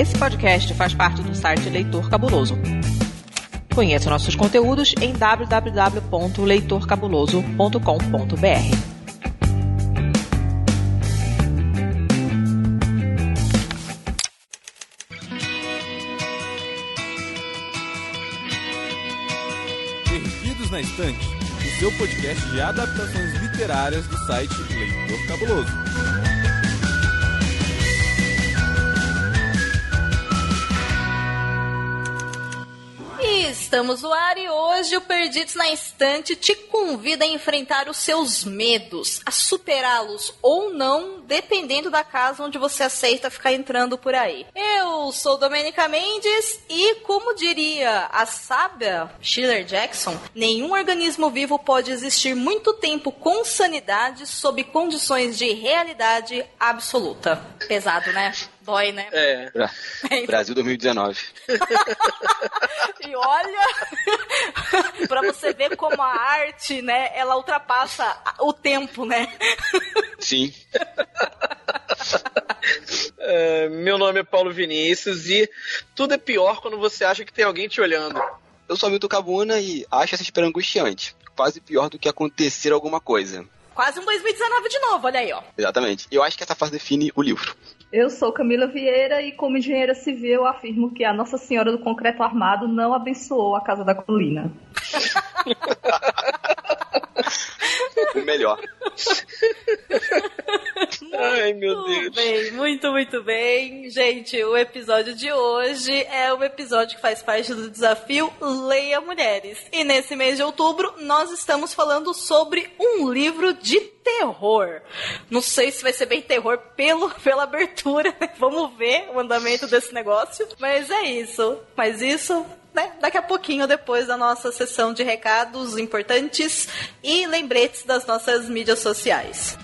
Esse podcast faz parte do site Leitor Cabuloso. Conheça nossos conteúdos em www.leitorcabuloso.com.br. Na Estante, o seu podcast de adaptações literárias do site Leitor Cabuloso. Estamos no ar e hoje o Perdidos na Estante te convida a enfrentar os seus medos, a superá-los ou não, dependendo da casa onde você aceita ficar entrando por aí. Eu sou Domenica Mendes e, como diria a sábia Schiller Jackson, nenhum organismo vivo pode existir muito tempo com sanidade sob condições de realidade absoluta. Pesado, né? Né? É. Brasil 2019. e olha, para você ver como a arte, né, ela ultrapassa o tempo, né? Sim. É, meu nome é Paulo Vinícius e tudo é pior quando você acha que tem alguém te olhando. Eu sou Milton Cabuna e acho essa espera angustiante. Quase pior do que acontecer alguma coisa. Quase um 2019 de novo, olha aí, ó. Exatamente. Eu acho que essa fase define o livro. Eu sou Camila Vieira e, como engenheira civil, afirmo que a Nossa Senhora do Concreto Armado não abençoou a Casa da Colina. O melhor. Ai, meu Deus. Bem, muito, muito bem. Gente, o episódio de hoje é um episódio que faz parte do desafio Leia Mulheres. E nesse mês de outubro, nós estamos falando sobre um livro de terror. Não sei se vai ser bem terror pelo, pela abertura. Né? Vamos ver o andamento desse negócio. Mas é isso. Mas isso né, daqui a pouquinho depois da nossa sessão de recados importantes e lembretes das nossas mídias sociais.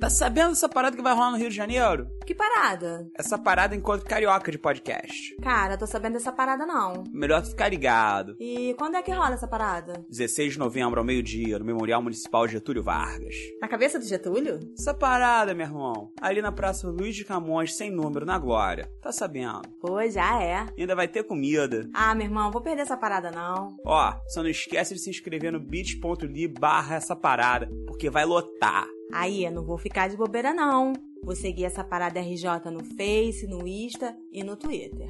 Tá sabendo dessa parada que vai rolar no Rio de Janeiro? Que parada? Essa parada enquanto carioca de podcast. Cara, tô sabendo dessa parada não. Melhor tu ficar ligado. E quando é que rola essa parada? 16 de novembro ao meio-dia, no Memorial Municipal Getúlio Vargas. Na cabeça do Getúlio? Essa parada, meu irmão. Ali na Praça Luiz de Camões, sem número, na Glória. Tá sabendo? Pô, já é. E ainda vai ter comida. Ah, meu irmão, vou perder essa parada não. Ó, só não esquece de se inscrever no bit.ly barra essa parada, porque vai lotar. Aí, eu não vou ficar de bobeira não. Vou seguir essa parada RJ no Face, no Insta e no Twitter.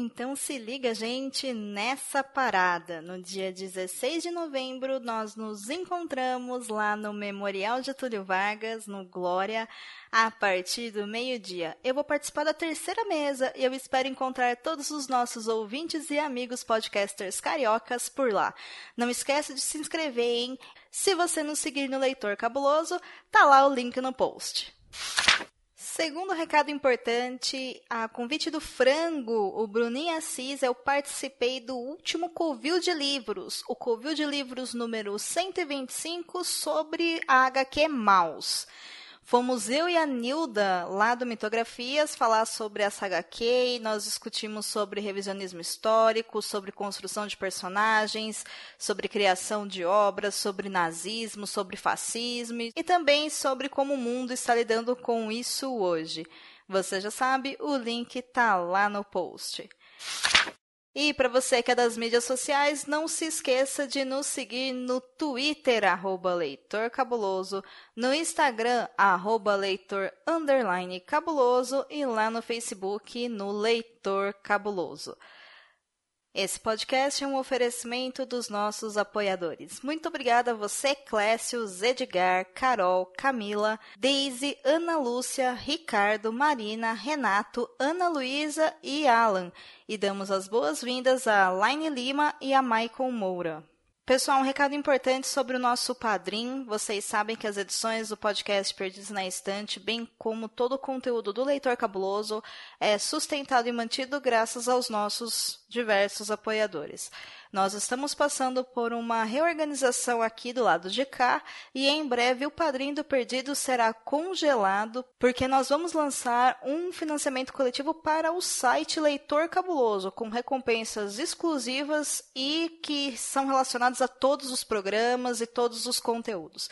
Então se liga, gente, nessa parada. No dia 16 de novembro, nós nos encontramos lá no Memorial Getúlio Vargas, no Glória, a partir do meio-dia. Eu vou participar da terceira mesa e eu espero encontrar todos os nossos ouvintes e amigos podcasters cariocas por lá. Não esquece de se inscrever, hein? Se você nos seguir no Leitor Cabuloso, tá lá o link no post. Segundo recado importante, a convite do Frango, o Bruninho Assis, eu participei do último Covil de Livros, o Covil de Livros número 125 sobre a HQ Maus. Fomos eu e a Nilda, lá do Mitografias, falar sobre a saga K. Nós discutimos sobre revisionismo histórico, sobre construção de personagens, sobre criação de obras, sobre nazismo, sobre fascismo e também sobre como o mundo está lidando com isso hoje. Você já sabe, o link tá lá no post. E para você que é das mídias sociais, não se esqueça de nos seguir no Twitter, arroba Leitor Cabuloso, no Instagram, arroba Leitor Cabuloso e lá no Facebook, no Leitor Cabuloso. Esse podcast é um oferecimento dos nossos apoiadores. Muito obrigada a você, Clécio, Edgar, Carol, Camila, Daisy, Ana Lúcia, Ricardo, Marina, Renato, Ana Luísa e Alan. E damos as boas-vindas a Laine Lima e a Michael Moura. Pessoal, um recado importante sobre o nosso Padrim. Vocês sabem que as edições do podcast Perdidos na Estante, bem como todo o conteúdo do Leitor Cabuloso, é sustentado e mantido graças aos nossos diversos apoiadores. Nós estamos passando por uma reorganização aqui do lado de cá e em breve o Padrinho do Perdido será congelado porque nós vamos lançar um financiamento coletivo para o site Leitor Cabuloso com recompensas exclusivas e que são relacionadas a todos os programas e todos os conteúdos.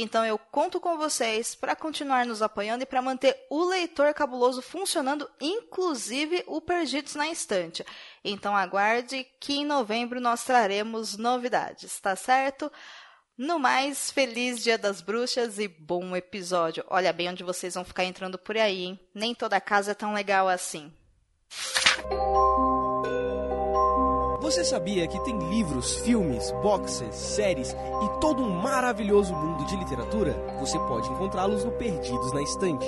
Então eu conto com vocês para continuar nos apoiando e para manter o Leitor Cabuloso funcionando, inclusive o Perdidos na Estante. Então aguarde que em novembro nós traremos novidades, tá certo? No mais, feliz Dia das Bruxas e bom episódio. Olha bem onde vocês vão ficar entrando por aí, hein? Nem toda casa é tão legal assim. Você sabia que tem livros, filmes, boxes, séries e todo um maravilhoso mundo de literatura? Você pode encontrá-los no Perdidos na Estante.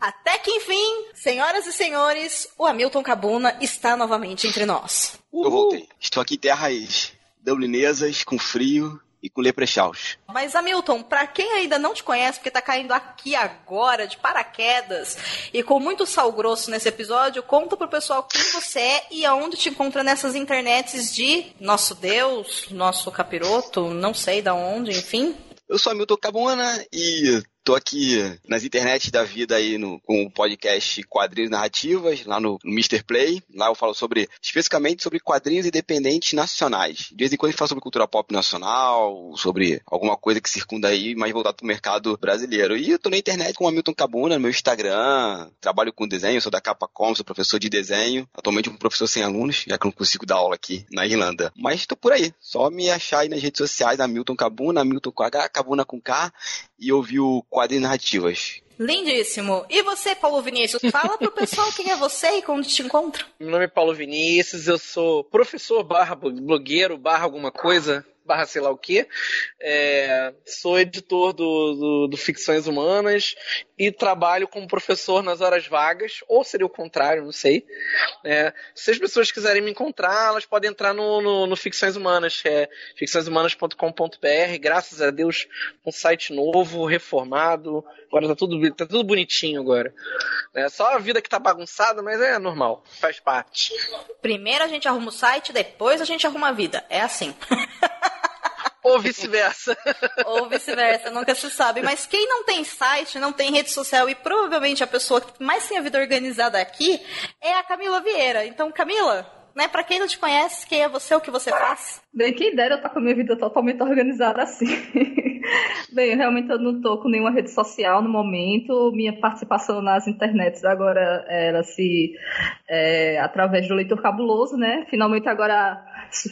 Até que enfim, senhoras e senhores, o Hamilton Cabuna está novamente entre nós. Eu voltei. Estou aqui em terras dublinesas, com frio e com leprechauns. Mas, Hamilton, para quem ainda não te conhece, porque tá caindo aqui agora, de paraquedas, e com muito sal grosso nesse episódio, conta pro pessoal quem você é e aonde te encontra nessas internets de nosso Deus, nosso capiroto, não sei da onde, enfim. Eu sou Hamilton Cabuna e Tô aqui nas internet da vida aí no, com o podcast Quadrinhos Narrativas, lá no, no Mr. Play. Lá eu falo sobre, especificamente sobre quadrinhos independentes nacionais. De vez em quando a gente fala sobre cultura pop nacional, sobre alguma coisa que circunda aí, mais voltado pro mercado brasileiro. E eu tô na internet com o Hamilton Cabuna, no meu Instagram, trabalho com desenho, sou da Capacom, sou professor de desenho. Atualmente um professor sem alunos, já que eu não consigo dar aula aqui na Irlanda. Mas tô por aí, só me achar aí nas redes sociais, Hamilton Cabuna, Hamilton com H, Cabuna com K, e ouvir o quadrinhos narrativas. Lindíssimo. E você, Paulo Vinícius? Fala pro pessoal quem é você e onde te encontra. Meu nome é Paulo Vinícius, eu sou professor barra blogueiro barra alguma coisa barra sei lá o que. É, sou editor do, do, do, Ficções Humanas e trabalho como professor nas horas vagas, ou seria o contrário, não sei. É, se as pessoas quiserem me encontrar, elas podem entrar no, no, no Ficções Humanas, é ficçõeshumanas.com.br. Graças a Deus, um site novo, reformado. Agora tá tudo, tá tudo bonitinho agora. É só a vida que tá bagunçada, mas é normal, faz parte. Primeiro a gente arruma o site, depois a gente arruma a vida. É assim. Ou vice-versa. Ou vice-versa, nunca se sabe. Mas quem não tem site, não tem rede social e provavelmente a pessoa que mais tem a vida organizada aqui é a Camila Vieira. Então, Camila, né, pra quem não te conhece, quem é você, o que você faz? Bem, quem dera eu estar tá com a minha vida totalmente organizada assim. Bem, realmente eu não estou com nenhuma rede social no momento. Minha participação nas internets agora era se é, através do leitor cabuloso, né? Finalmente agora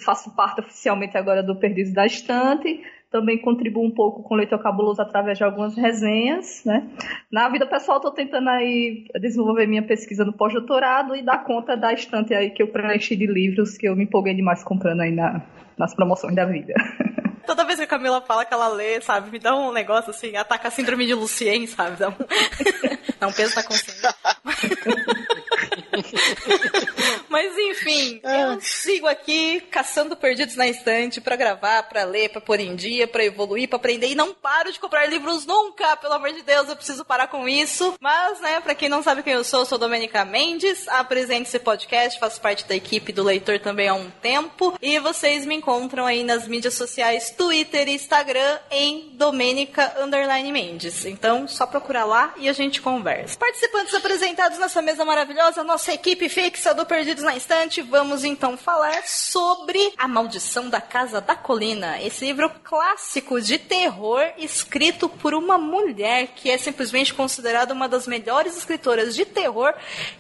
faço parte oficialmente agora do Perdidos da Estante. Também contribuo um pouco com o Leitor Cabuloso através de algumas resenhas, né? Na vida pessoal, estou tentando aí desenvolver minha pesquisa no pós-doutorado e dar conta da estante aí que eu preenchi de livros que eu me empolguei demais comprando aí na, nas promoções da vida. Toda vez que a Camila fala que ela lê, sabe, me dá um negócio assim, ataca a síndrome de Lucien, sabe? Dá um, dá um peso na consciência. Mas enfim, eu sigo aqui caçando perdidos na estante para gravar, para ler, para pôr em dia, para evoluir, para aprender e não paro de comprar livros nunca, pelo amor de Deus, eu preciso parar com isso. Mas, né, para quem não sabe quem eu sou, eu sou Domenica Mendes, apresento esse podcast, faço parte da equipe do Leitor também há um tempo e vocês me encontram aí nas mídias sociais Twitter e Instagram em Domenica Underline Mendes. Então, só procurar lá e a gente conversa. Participantes apresentados nessa mesa maravilhosa, nossa equipe fixa do Perdidos na Estante, vamos então falar sobre A Maldição da Casa da Colina, esse livro clássico de terror escrito por uma mulher que é simplesmente considerada uma das melhores escritoras de terror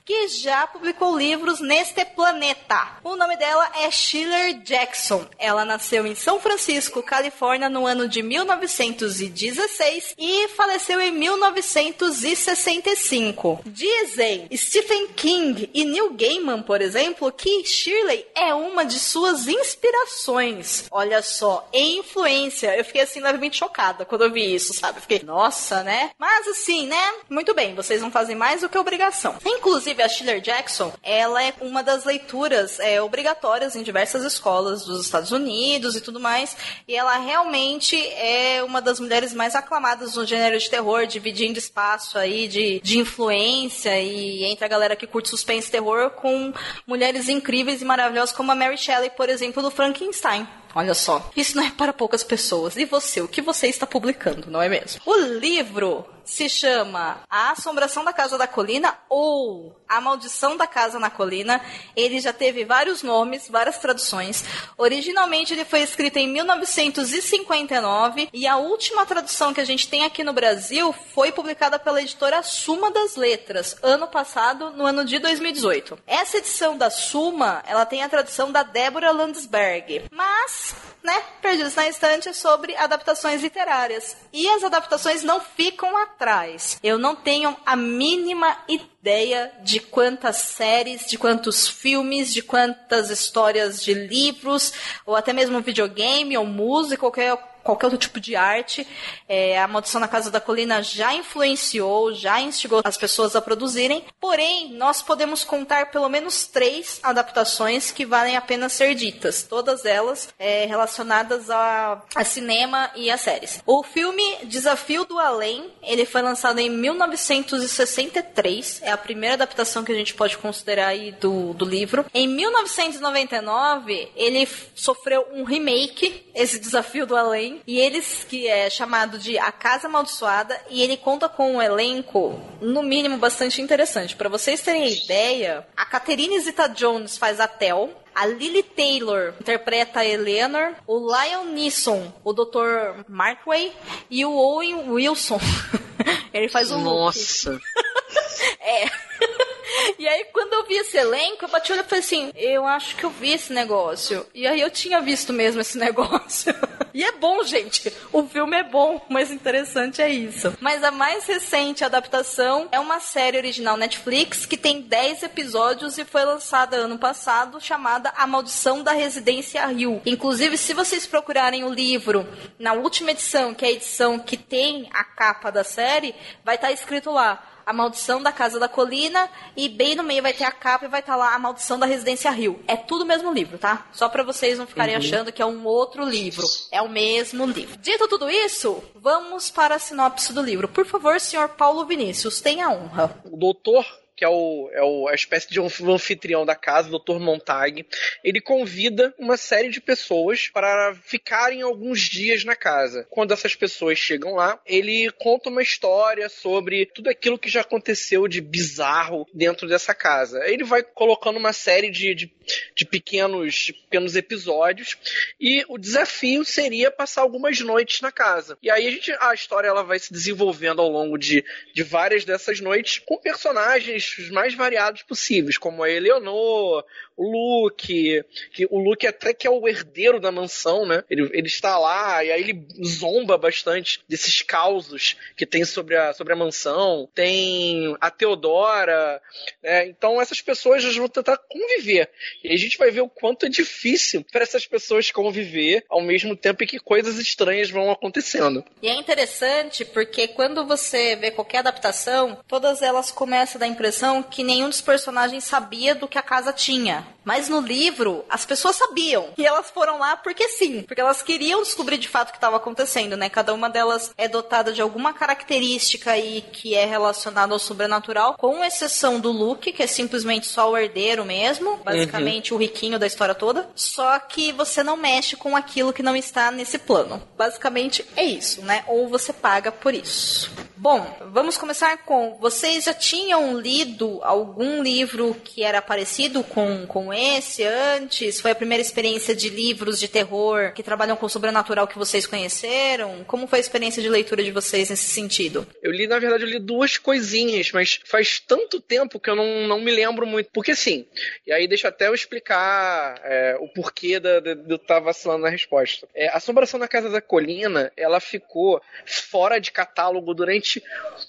que já publicou livros neste planeta. O nome dela é Sheila Jackson. Ela nasceu em São Francisco, Califórnia, no ano de 1916 e faleceu em 1965. Dizem Stephen King e Neil Gaiman, por exemplo, que Shirley é uma de suas inspirações. Olha só, em influência. Eu fiquei assim levemente chocada quando eu vi isso, sabe? fiquei, nossa, né? Mas assim, né? Muito bem, vocês não fazem mais do que obrigação. Inclusive, a Shirley Jackson, ela é uma das leituras é, obrigatórias em diversas escolas dos Estados Unidos e tudo mais. E ela realmente é uma das mulheres mais aclamadas no gênero de terror, dividindo espaço aí de, de influência e entre a galera que curte suspense terror com mulheres incríveis e maravilhosas como a Mary Shelley, por exemplo, do Frankenstein. Olha só, isso não é para poucas pessoas. E você, o que você está publicando, não é mesmo? O livro se chama A Assombração da Casa da Colina ou A Maldição da Casa na Colina. Ele já teve vários nomes, várias traduções. Originalmente ele foi escrito em 1959 e a última tradução que a gente tem aqui no Brasil foi publicada pela editora Suma das Letras, ano passado, no ano de 2018. Essa edição da Suma, ela tem a tradução da Débora Landsberg, mas, né, perdidos na estante sobre adaptações literárias. E as adaptações não ficam atrás. Eu não tenho a mínima ideia de quantas séries, de quantos filmes, de quantas histórias de livros, ou até mesmo videogame ou música, qualquer qualquer outro tipo de arte. É, a Maldição na Casa da Colina já influenciou, já instigou as pessoas a produzirem. Porém, nós podemos contar pelo menos três adaptações que valem a pena ser ditas. Todas elas é, relacionadas a, a, cinema e a séries. O filme Desafio do Além, ele foi lançado em 1963. É a primeira adaptação que a gente pode considerar aí do, do livro. Em 1999, ele sofreu um remake, esse Desafio do Além, e eles que é chamado de A Casa Amaldiçoada e ele conta com um elenco no mínimo bastante interessante. Para vocês terem ideia, a Catherine Zeta-Jones faz a Tel, a Lily Taylor interpreta a Eleanor, o Lion Neeson, o Dr. Markway e o Owen Wilson. Ele faz o Nossa. é. E aí, quando eu vi esse elenco, eu bati o olho e falei assim: eu acho que eu vi esse negócio. E aí eu tinha visto mesmo esse negócio. e é bom, gente. O filme é bom, mas interessante é isso. Mas a mais recente adaptação é uma série original Netflix que tem 10 episódios e foi lançada ano passado, chamada A Maldição da Residência Rio. Inclusive, se vocês procurarem o livro na última edição, que é a edição que tem a capa da série, vai estar escrito lá a Maldição da Casa da Colina e bem no meio vai ter a capa e vai estar tá lá A Maldição da Residência Rio. É tudo o mesmo livro, tá? Só para vocês não ficarem uhum. achando que é um outro livro. É o mesmo livro. Dito tudo isso, vamos para a sinopse do livro. Por favor, senhor Paulo Vinícius, tenha a honra. O doutor que é, o, é o, a espécie de anfitrião da casa, o Dr. Montag, ele convida uma série de pessoas para ficarem alguns dias na casa. Quando essas pessoas chegam lá, ele conta uma história sobre tudo aquilo que já aconteceu de bizarro dentro dessa casa. Ele vai colocando uma série de, de, de pequenos, pequenos episódios e o desafio seria passar algumas noites na casa. E aí a, gente, a história ela vai se desenvolvendo ao longo de, de várias dessas noites com personagens os mais variados possíveis, como a Eleonor, Luke, que o Luke até que é o herdeiro da mansão, né? Ele, ele está lá e aí ele zomba bastante desses causos que tem sobre a, sobre a mansão. Tem a Teodora, né? Então essas pessoas vão tentar conviver. E a gente vai ver o quanto é difícil para essas pessoas conviver ao mesmo tempo em que coisas estranhas vão acontecendo. E é interessante porque quando você vê qualquer adaptação, todas elas começam a dar impressão impressão que nenhum dos personagens sabia do que a casa tinha. Mas no livro, as pessoas sabiam. E elas foram lá porque sim. Porque elas queriam descobrir de fato o que estava acontecendo, né? Cada uma delas é dotada de alguma característica aí que é relacionada ao sobrenatural, com exceção do Luke, que é simplesmente só o herdeiro mesmo. Basicamente uhum. o riquinho da história toda. Só que você não mexe com aquilo que não está nesse plano. Basicamente é isso, né? Ou você paga por isso. Bom, vamos começar com. Vocês já tinham lido algum livro que era parecido com, com esse antes? Foi a primeira experiência de livros de terror que trabalham com o sobrenatural que vocês conheceram? Como foi a experiência de leitura de vocês nesse sentido? Eu li, na verdade, eu li duas coisinhas, mas faz tanto tempo que eu não, não me lembro muito. Porque assim, e aí deixa até eu explicar é, o porquê de, de, eu estar vacilando na resposta. É, Assombração na Casa da Colina, ela ficou fora de catálogo durante durante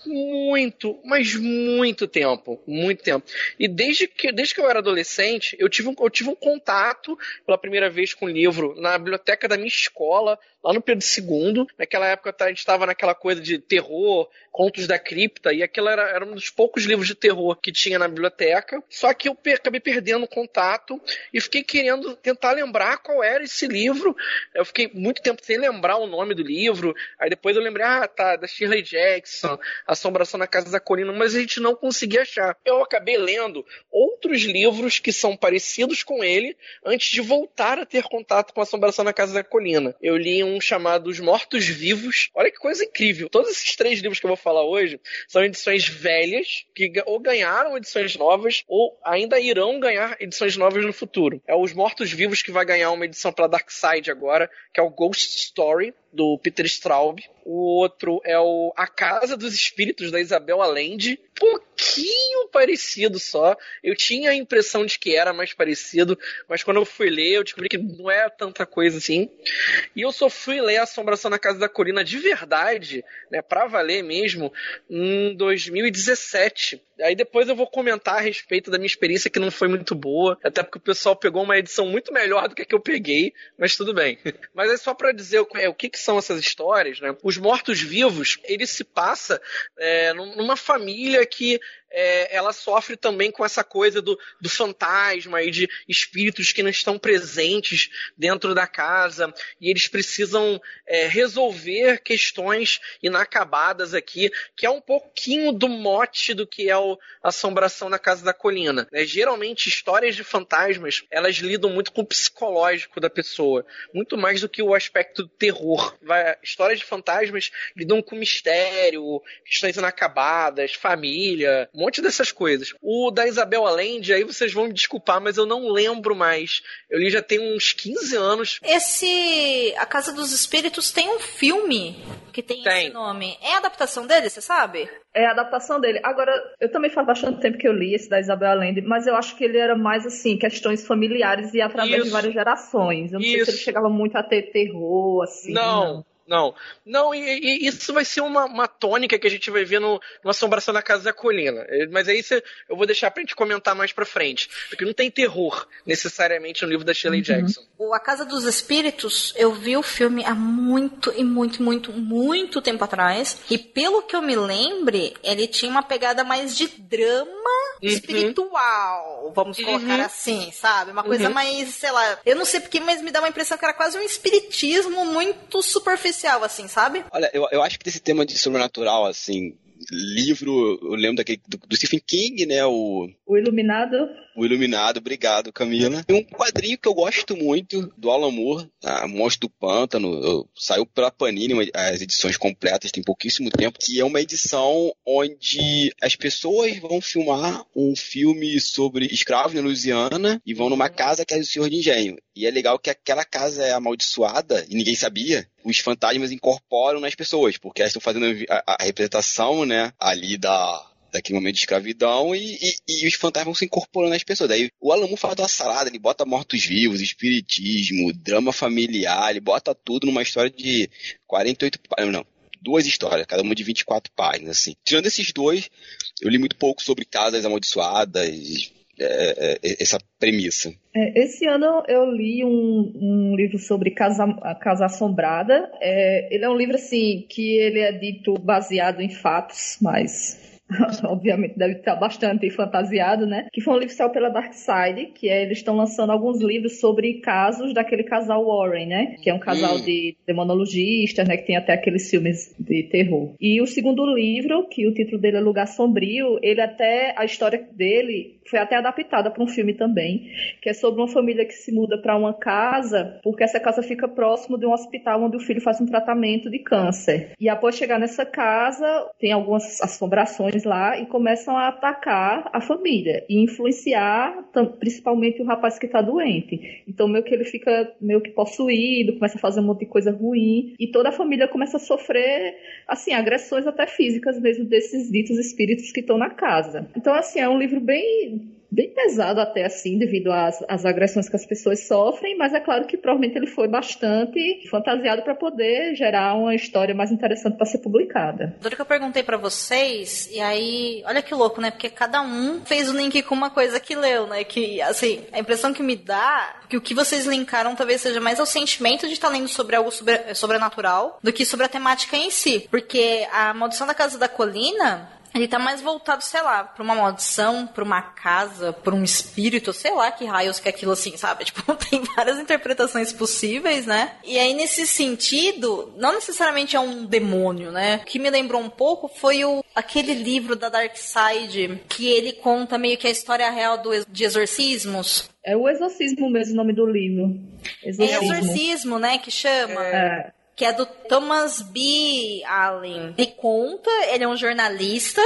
muito, mas muito tempo, muito tempo. E desde que, desde que eu era adolescente, eu tive, um, eu tive um contato pela primeira vez com o livro na biblioteca da minha escola, lá no Pedro II. Naquela época a gente estava naquela coisa de terror, contos da cripta, e aquilo era, era um dos poucos livros de terror que tinha na biblioteca. Só que eu acabei perdendo o contato e fiquei querendo tentar lembrar qual era esse livro. Eu fiquei muito tempo sem lembrar o nome do livro. Aí depois eu lembrei, ah, tá, da Shirley Jackson, Assombração na Casa da Colina, mas a gente não conseguia achar. Eu acabei lendo outros livros que são parecidos com ele antes de voltar a ter contato com Assombração na Casa da Colina. Eu li um chamado Os Mortos Vivos. Olha que coisa incrível. Todos esses três livros que eu vou falar hoje são edições velhas que ou ganharam edições novas ou ainda irão ganhar edições novas no futuro. É Os Mortos Vivos que vai ganhar uma edição para Dark Side agora, que é o Ghost Story do Peter Straub. O outro é o A Casa dos Espíritos da Isabel Allende. Pouquinho parecido só. Eu tinha a impressão de que era mais parecido, mas quando eu fui ler, eu descobri que não é tanta coisa assim. E eu só fui ler Assombração na Casa da Colina de verdade, né, pra valer mesmo, em 2017. Aí depois eu vou comentar a respeito da minha experiência que não foi muito boa, até porque o pessoal pegou uma edição muito melhor do que a que eu peguei, mas tudo bem. Mas é só para dizer o, é, o que, que são essas histórias, né? Os mortos-vivos, ele se passa é, numa família que é, ela sofre também com essa coisa do, do fantasma e de espíritos que não estão presentes dentro da casa e eles precisam é, resolver questões inacabadas aqui, que é um pouquinho do mote do que é o Assombração na Casa da Colina. Né? Geralmente, histórias de fantasmas, elas lidam muito com o psicológico da pessoa, muito mais do que o aspecto do terror. Vai, histórias de fantasmas lidam com mistério, questões inacabadas, família, um monte dessas coisas. O da Isabel Allende, aí vocês vão me desculpar, mas eu não lembro mais. Eu li já tem uns 15 anos. Esse A Casa dos Espíritos tem um filme que tem, tem. esse nome. É a adaptação dele, você sabe? É a adaptação dele. Agora, eu também faz bastante tempo que eu li esse da Isabel Allende, mas eu acho que ele era mais assim, questões familiares e através Isso. de várias gerações. Eu não Isso. sei se ele chegava muito a ter terror, assim. Não, não. Não, não, e, e, isso vai ser uma, uma tônica que a gente vai ver no, no Assombração da Casa da Colina. Mas aí cê, eu vou deixar pra gente comentar mais pra frente. Porque não tem terror necessariamente no livro da Shirley uhum. Jackson. O A Casa dos Espíritos, eu vi o filme há muito e muito, muito, muito tempo atrás. E pelo que eu me lembre, ele tinha uma pegada mais de drama uhum. espiritual. Vamos uhum. colocar assim, sabe? Uma coisa uhum. mais, sei lá. Eu não sei porque, mas me dá uma impressão que era quase um espiritismo muito superficial superficial, assim, sabe? Olha, eu, eu acho que desse tema de sobrenatural, assim, livro, eu lembro daquele do, do, Stephen King, né? O, o Iluminado. O Iluminado, obrigado, Camila. Tem um quadrinho que eu gosto muito do Alan Moore, a Monstro do Pântano, saiu pela Panini, as edições completas, tem pouquíssimo tempo, que é uma edição onde as pessoas vão filmar um filme sobre escravos na Louisiana e vão numa casa que é do Senhor de Engenho. E é legal que aquela casa é amaldiçoada e ninguém sabia. Os fantasmas incorporam nas pessoas, porque elas estão fazendo a, a representação, né, ali da, daquele momento de escravidão e, e, e, os fantasmas vão se incorporando nas pessoas. Daí o Alamu faz uma salada, ele bota mortos-vivos, espiritismo, drama familiar, ele bota tudo numa história de 48 páginas, não, duas histórias, cada uma de 24 páginas, assim. Tirando esses dois, eu li muito pouco sobre casas amaldiçoadas, é, é, essa premissa. É, esse ano eu li um, um, livro sobre Casa, Casa Assombrada. É, ele é um livro assim que ele é dito baseado em fatos, mas obviamente deve estar bastante fantasiado, né? Que foi um livro que saiu pela Dark Side, que é, eles estão lançando alguns livros sobre casos daquele casal Warren, né? Que é um casal hum. de demonologistas, né? Que tem até aqueles filmes de terror. E o segundo livro, que o título dele é Lugar Sombrio, ele até, a história dele foi até adaptada para um filme também, que é sobre uma família que se muda para uma casa, porque essa casa fica próximo de um hospital onde o filho faz um tratamento de câncer. E após chegar nessa casa, tem algumas assombrações lá e começam a atacar a família e influenciar principalmente o rapaz que está doente. Então meio que ele fica meio que possuído, começa a fazer um monte de coisa ruim e toda a família começa a sofrer assim agressões até físicas mesmo desses ditos espíritos que estão na casa. Então assim é um livro bem bem pesado até assim, devido às, às agressões que as pessoas sofrem, mas é claro que provavelmente ele foi bastante fantasiado para poder gerar uma história mais interessante para ser publicada. Duro que eu perguntei para vocês, e aí, olha que louco, né? Porque cada um fez o link com uma coisa que leu, né? Que, assim, a impressão que me dá que o que vocês linkaram talvez seja mais ao sentimento de estar lendo sobre algo sobre, sobrenatural do que sobre a temática em si. Porque a Maldição da Casa da Colina ele tá mais voltado, sei lá, pra uma maldição, pra uma casa, pra um espírito, sei lá que raios que é aquilo assim, sabe? Tipo, tem várias interpretações possíveis, né? E aí, nesse sentido, não necessariamente é um demônio, né? O que me lembrou um pouco foi o, aquele livro da Dark Side, que ele conta meio que a história real do, de exorcismos. É o exorcismo mesmo o nome do livro. Exorcismo, é exorcismo né? Que chama. É que é do Thomas B. Allen. Ele conta, ele é um jornalista,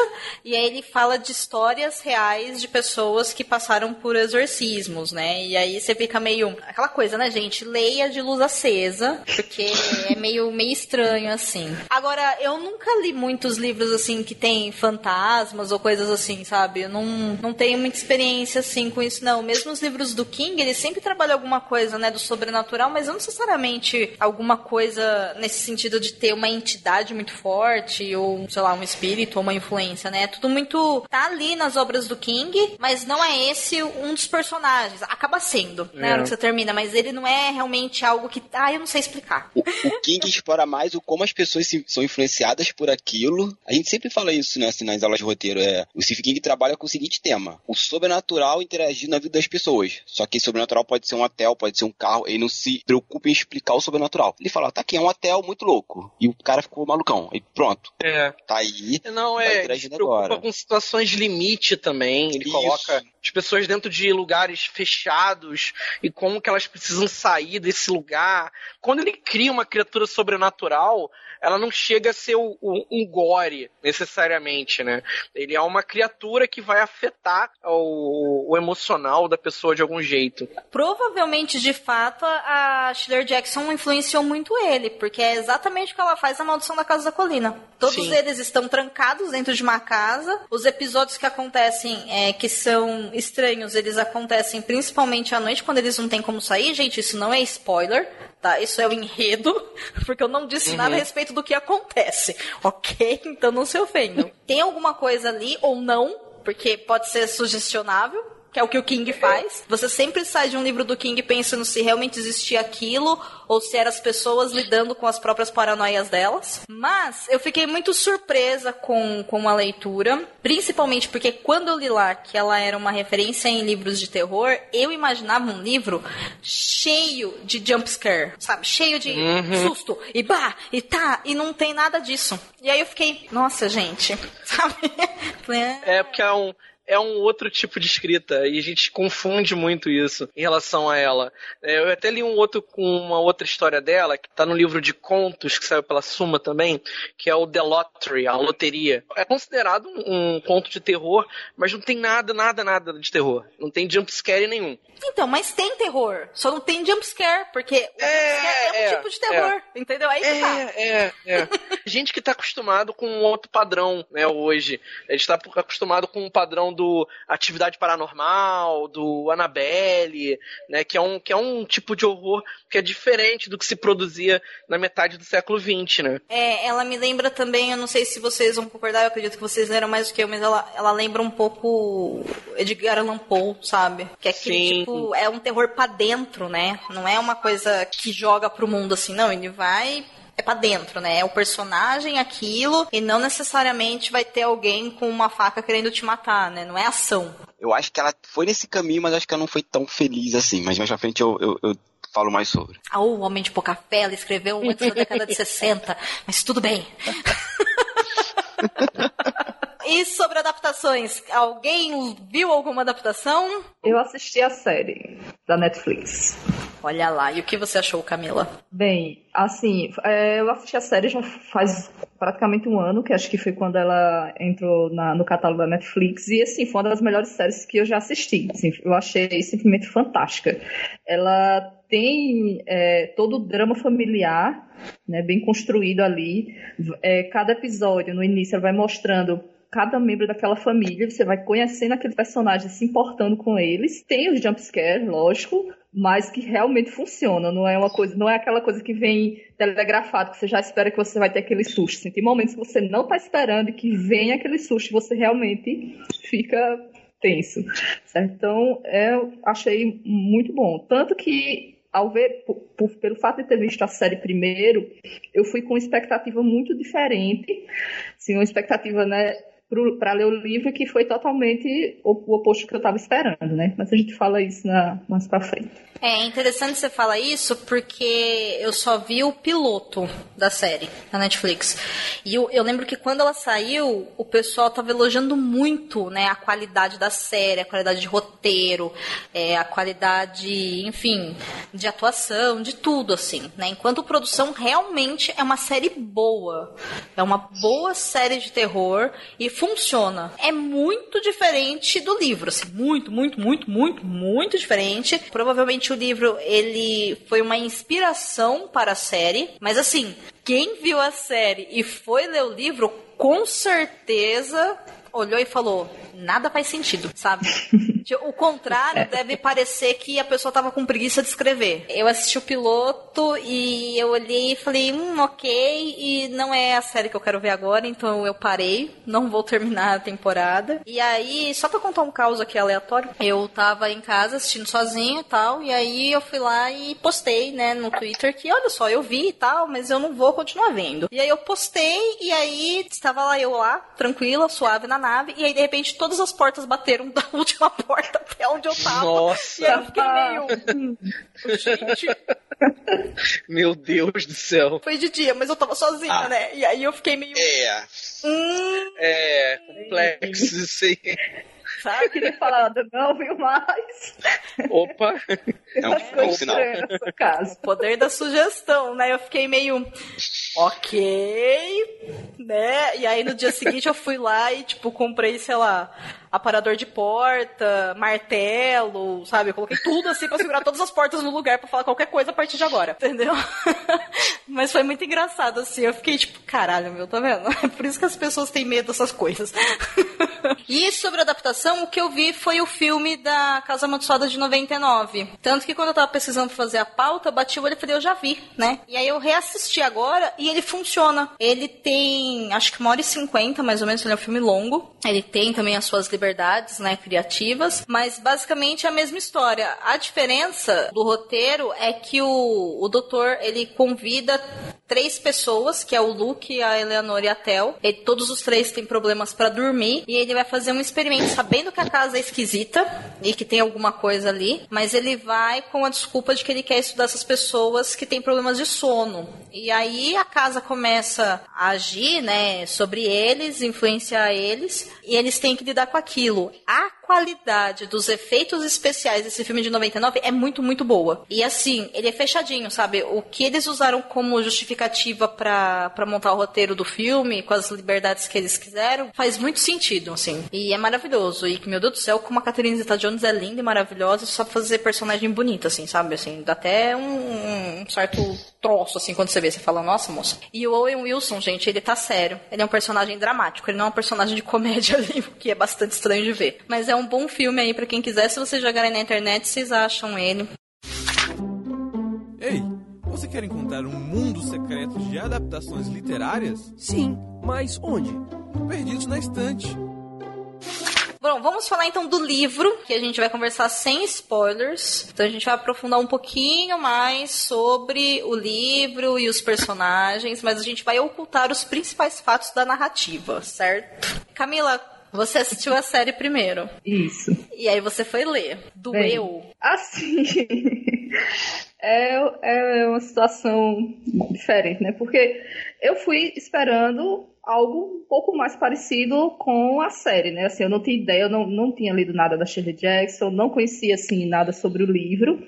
e aí ele fala de histórias reais de pessoas que passaram por exorcismos, né? E aí você fica meio. aquela coisa, né, gente? Leia de luz acesa, porque é meio, meio estranho, assim. Agora, eu nunca li muitos livros, assim, que tem fantasmas ou coisas assim, sabe? Eu não, não tenho muita experiência, assim, com isso, não. Mesmo os livros do King, ele sempre trabalha alguma coisa, né, do sobrenatural, mas não necessariamente alguma coisa nesse sentido de ter uma entidade muito forte, ou, sei lá, um espírito ou uma influência, né? É tudo muito. tá ali nas obras do King, mas não é esse um dos personagens. Acaba sendo, né? É. Na hora que você termina, mas ele não é realmente algo que. Ah, eu não sei explicar. O, o King explora mais o como as pessoas se, são influenciadas por aquilo. A gente sempre fala isso, né, assim, nas aulas de roteiro. É, o Stephen King trabalha com o seguinte tema: o sobrenatural interagir na vida das pessoas. Só que sobrenatural pode ser um hotel, pode ser um carro. Ele não se preocupa em explicar o sobrenatural. Ele fala, tá aqui, é um hotel muito louco. E o cara ficou malucão. E pronto. É. Tá aí. Não, é. Ele se preocupa agora. com situações de limite também. Ele Isso. coloca as pessoas dentro de lugares fechados e como que elas precisam sair desse lugar. Quando ele cria uma criatura sobrenatural, ela não chega a ser o, o, um gore, necessariamente, né? Ele é uma criatura que vai afetar o, o, emocional da pessoa de algum jeito. Provavelmente, de fato, a Schiller Jackson influenciou muito ele, porque é exatamente o que ela faz na Maldição da Casa da Colina. Todos Sim. eles estão trancados dentro de uma casa. Os episódios que acontecem, é, que são estranhos, eles acontecem principalmente à noite, quando eles não têm como sair. Gente, isso não é spoiler tá? Isso é o enredo, porque eu não disse uhum. nada a respeito do que acontece, ok? Então não se ofendam. Tem alguma coisa ali ou não, porque pode ser sugestionável, que é o que o King faz. Você sempre sai de um livro do King pensando se realmente existia aquilo ou se eram as pessoas lidando com as próprias paranoias delas. Mas eu fiquei muito surpresa com, com a leitura, principalmente porque quando eu li lá que ela era uma referência em livros de terror, eu imaginava um livro cheio de jumpscare, sabe? Cheio de uhum. susto e bah, e tá, e não tem nada disso. E aí eu fiquei, nossa, gente, sabe? É porque é um é um outro tipo de escrita e a gente confunde muito isso em relação a ela. É, eu até li um outro com uma outra história dela, que está no livro de contos que saiu pela Suma também, que é o The Lottery, a loteria. É considerado um, um conto de terror, mas não tem nada, nada, nada de terror. Não tem jumpscare nenhum. Então, mas tem terror. Só não tem jumpscare, porque o é, é um é, tipo de terror. É. Entendeu? Aí que é, tá. É, é. gente que tá acostumado com um outro padrão, né, hoje. A gente tá acostumado com um padrão do Atividade Paranormal, do Annabelle, né, que é um, que é um tipo de horror que é diferente do que se produzia na metade do século XX, né? É, ela me lembra também, eu não sei se vocês vão concordar, eu acredito que vocês leram mais do que eu, mas ela, ela lembra um pouco Edgar Allan Poe, sabe? Que é aquele Sim. tipo, é um terror para dentro, né? Não é uma coisa que joga pro mundo assim, não, ele vai é para dentro, né? É o personagem aquilo e não necessariamente vai ter alguém com uma faca querendo te matar, né? Não é ação. Eu acho que ela foi nesse caminho, mas acho que ela não foi tão feliz assim. Mas mais pra frente eu, eu, eu falo mais sobre. Ah, o Homem de Pouca Fé, ela escreveu antes da década de 60, mas tudo bem. E sobre adaptações, alguém viu alguma adaptação? Eu assisti a série da Netflix. Olha lá, e o que você achou, Camila? Bem, assim, é, eu assisti a série já faz praticamente um ano, que acho que foi quando ela entrou na, no catálogo da Netflix, e assim, foi uma das melhores séries que eu já assisti. Assim, eu achei simplesmente fantástica. Ela tem é, todo o drama familiar né, bem construído ali. É, cada episódio, no início, ela vai mostrando cada membro daquela família, você vai conhecendo aqueles personagens, se importando com eles. Tem os jumpscares, lógico, mas que realmente funciona. Não é uma coisa, não é aquela coisa que vem telegrafado, que você já espera que você vai ter aquele susto. Assim, tem momentos que você não está esperando que vem aquele susto você realmente fica tenso. Certo? Então, é, eu achei muito bom. Tanto que ao ver, por, por, pelo fato de ter visto a série primeiro, eu fui com uma expectativa muito diferente, assim, uma expectativa, né, para ler o livro que foi totalmente o, o oposto que eu estava esperando, né? Mas a gente fala isso na, mais para frente. É interessante você falar isso porque eu só vi o piloto da série na Netflix. E eu, eu lembro que quando ela saiu, o pessoal estava elogiando muito né, a qualidade da série, a qualidade de roteiro, é, a qualidade, enfim, de atuação, de tudo, assim. Né? Enquanto produção realmente é uma série boa. É uma boa série de terror e funciona. É muito diferente do livro, assim, muito, muito, muito, muito, muito diferente. Provavelmente o livro ele foi uma inspiração para a série, mas assim, quem viu a série e foi ler o livro, com certeza olhou e falou: nada faz sentido, sabe? o contrário deve parecer que a pessoa tava com preguiça de escrever. Eu assisti o piloto e eu olhei e falei, hum, ok, e não é a série que eu quero ver agora, então eu parei, não vou terminar a temporada. E aí, só pra contar um caos aqui aleatório, eu tava em casa assistindo sozinho e tal, e aí eu fui lá e postei, né, no Twitter que, olha só, eu vi e tal, mas eu não vou continuar vendo. E aí eu postei, e aí estava lá eu lá, tranquila, suave na nave, e aí de repente todas as portas bateram da última porta até onde eu tava. Nossa! E aí eu fiquei meio. Hum, gente. Meu Deus do céu. Foi de dia, mas eu tava sozinha, ah. né? E aí eu fiquei meio. É. Hum, é, complexo isso aí. Sabe? Eu queria falar, não viu mais. Opa! É um, é um sinal. O poder da sugestão, né? Eu fiquei meio. Ok, né? E aí no dia seguinte eu fui lá e, tipo, comprei, sei lá, aparador de porta, martelo, sabe? Eu coloquei tudo assim pra segurar todas as portas no lugar para falar qualquer coisa a partir de agora, entendeu? Mas foi muito engraçado, assim. Eu fiquei tipo, caralho, meu, tá vendo? É por isso que as pessoas têm medo dessas coisas. e sobre adaptação, o que eu vi foi o filme da Casa Amaldiçoada de 99. Tanto que quando eu tava precisando fazer a pauta, eu bati o olho e falei, eu já vi, né? E aí eu reassisti agora e ele funciona. Ele tem, acho que uma hora e cinquenta, mais ou menos, ele é um filme longo. Ele tem também as suas liberdades, né, criativas, mas basicamente é a mesma história. A diferença do roteiro é que o, o doutor, ele convida três pessoas, que é o Luke, a Eleanor e a Tel. E todos os três têm problemas para dormir e ele vai fazer um experimento sabendo que a casa é esquisita e que tem alguma coisa ali, mas ele vai com a desculpa de que ele quer estudar essas pessoas que têm problemas de sono. E aí a casa começa a agir, né, sobre eles, influenciar eles, e eles têm que lidar com aquilo. A qualidade dos efeitos especiais desse filme de 99 é muito, muito boa. E assim, ele é fechadinho, sabe? O que eles usaram como justificativa para montar o roteiro do filme, com as liberdades que eles quiseram, faz muito sentido, assim. E é maravilhoso. E, meu Deus do céu, como a Catherine Zeta-Jones é linda e maravilhosa, só fazer personagem bonita, assim, sabe? Assim, dá até um, um certo troço, assim, quando você vê, você fala, nossa, moça. E o Owen Wilson, gente, ele tá sério. Ele é um personagem dramático, ele não é um personagem de comédia ali, o que é bastante estranho de ver. Mas é um bom filme aí para quem quiser. Se vocês jogarem na internet, vocês acham ele. Ei, você quer encontrar um mundo secreto de adaptações literárias? Sim, mas onde? Perdidos na estante. Bom, vamos falar então do livro, que a gente vai conversar sem spoilers. Então a gente vai aprofundar um pouquinho mais sobre o livro e os personagens, mas a gente vai ocultar os principais fatos da narrativa, certo? Camila, você assistiu a série primeiro. Isso. E aí você foi ler. Doeu. Bem, assim. é, é uma situação diferente, né? Porque eu fui esperando algo um pouco mais parecido com a série, né? Assim, eu não tinha ideia, eu não, não tinha lido nada da Shirley Jackson, não conhecia, assim, nada sobre o livro.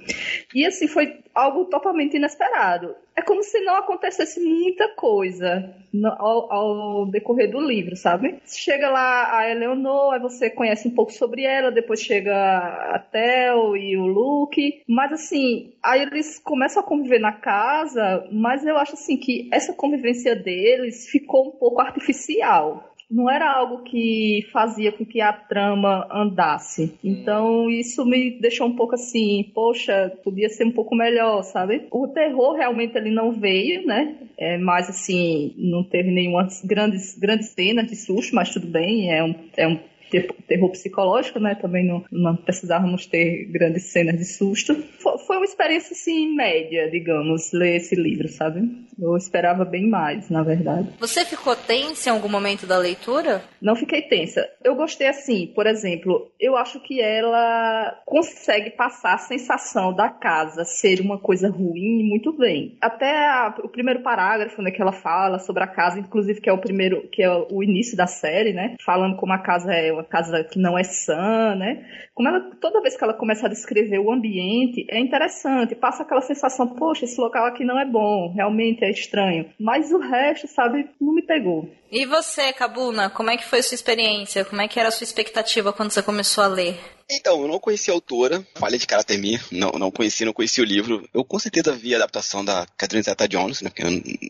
E, assim, foi algo totalmente inesperado. É como se não acontecesse muita coisa no, ao, ao, decorrer do livro, sabe? Chega lá a Eleanor, aí você conhece um pouco sobre ela, depois chega a Tel e o Luke, mas assim, aí eles começam a conviver na casa, mas eu acho assim que essa convivência deles ficou um pouco artificial. Não era algo que fazia com que a trama andasse. Então isso me deixou um pouco assim, poxa, podia ser um pouco melhor, sabe? O terror realmente ele não veio, né? É, mas assim, não teve nenhuma grandes, grandes cenas de susto, mas tudo bem, é um, é um terror psicológico, né? Também não, não precisávamos ter grandes cenas de susto. Foi, foi uma experiência, assim, média, digamos, ler esse livro, sabe? Eu esperava bem mais, na verdade. Você ficou tensa em algum momento da leitura? Não fiquei tensa. Eu gostei assim, por exemplo, eu acho que ela consegue passar a sensação da casa ser uma coisa ruim muito bem. Até a, o primeiro parágrafo, né, que ela fala sobre a casa, inclusive que é o primeiro, que é o início da série, né? Falando como a casa é uma casa que não é sã, né? Como ela, toda vez que ela começa a descrever o ambiente, é interessante, passa aquela sensação, poxa, esse local aqui não é bom, realmente é estranho. Mas o resto, sabe, não me pegou. E você, Cabuna, como é que foi a sua experiência? Como é que era a sua expectativa quando você começou a ler? Então, eu não conhecia a autora, falha de caráter minha, não, não conheci, não conheci o livro. Eu com certeza vi a adaptação da Catherine Zeta-Jones, né, que é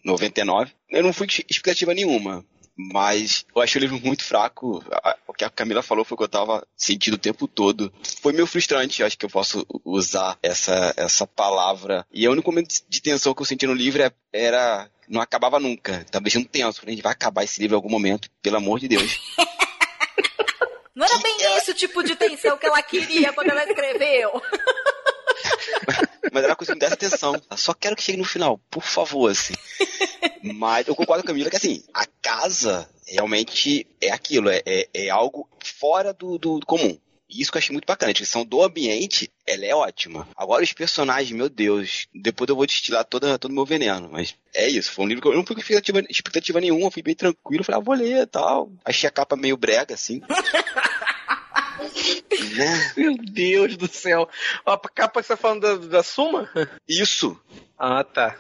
99. Eu não fui expectativa nenhuma. Mas eu achei o livro muito fraco. O que a Camila falou foi o que eu tava sentindo o tempo todo. Foi meio frustrante, acho que eu posso usar essa, essa palavra. E o único momento de tensão que eu senti no livro é, era. Não acabava nunca. Tava deixando tenso. A gente vai acabar esse livro em algum momento, pelo amor de Deus. Não era bem esse o tipo de tensão que ela queria quando ela escreveu. Mas era uma coisa que me desse atenção. Eu só quero que chegue no final, por favor, assim. Mas eu concordo com a Camila que, assim, a casa realmente é aquilo, é, é, é algo fora do, do, comum. E isso que eu achei muito bacana. A descrição do ambiente, ela é ótima. Agora os personagens, meu Deus, depois eu vou destilar toda, todo o meu veneno. Mas é isso. Foi um livro que eu não fui com expectativa, expectativa nenhuma. Fui bem tranquilo. Falei, ah, vou ler e tal. Achei a capa meio brega, assim. Meu Deus do céu. A capa que você tá falando da, da Suma? Isso. Ah, tá.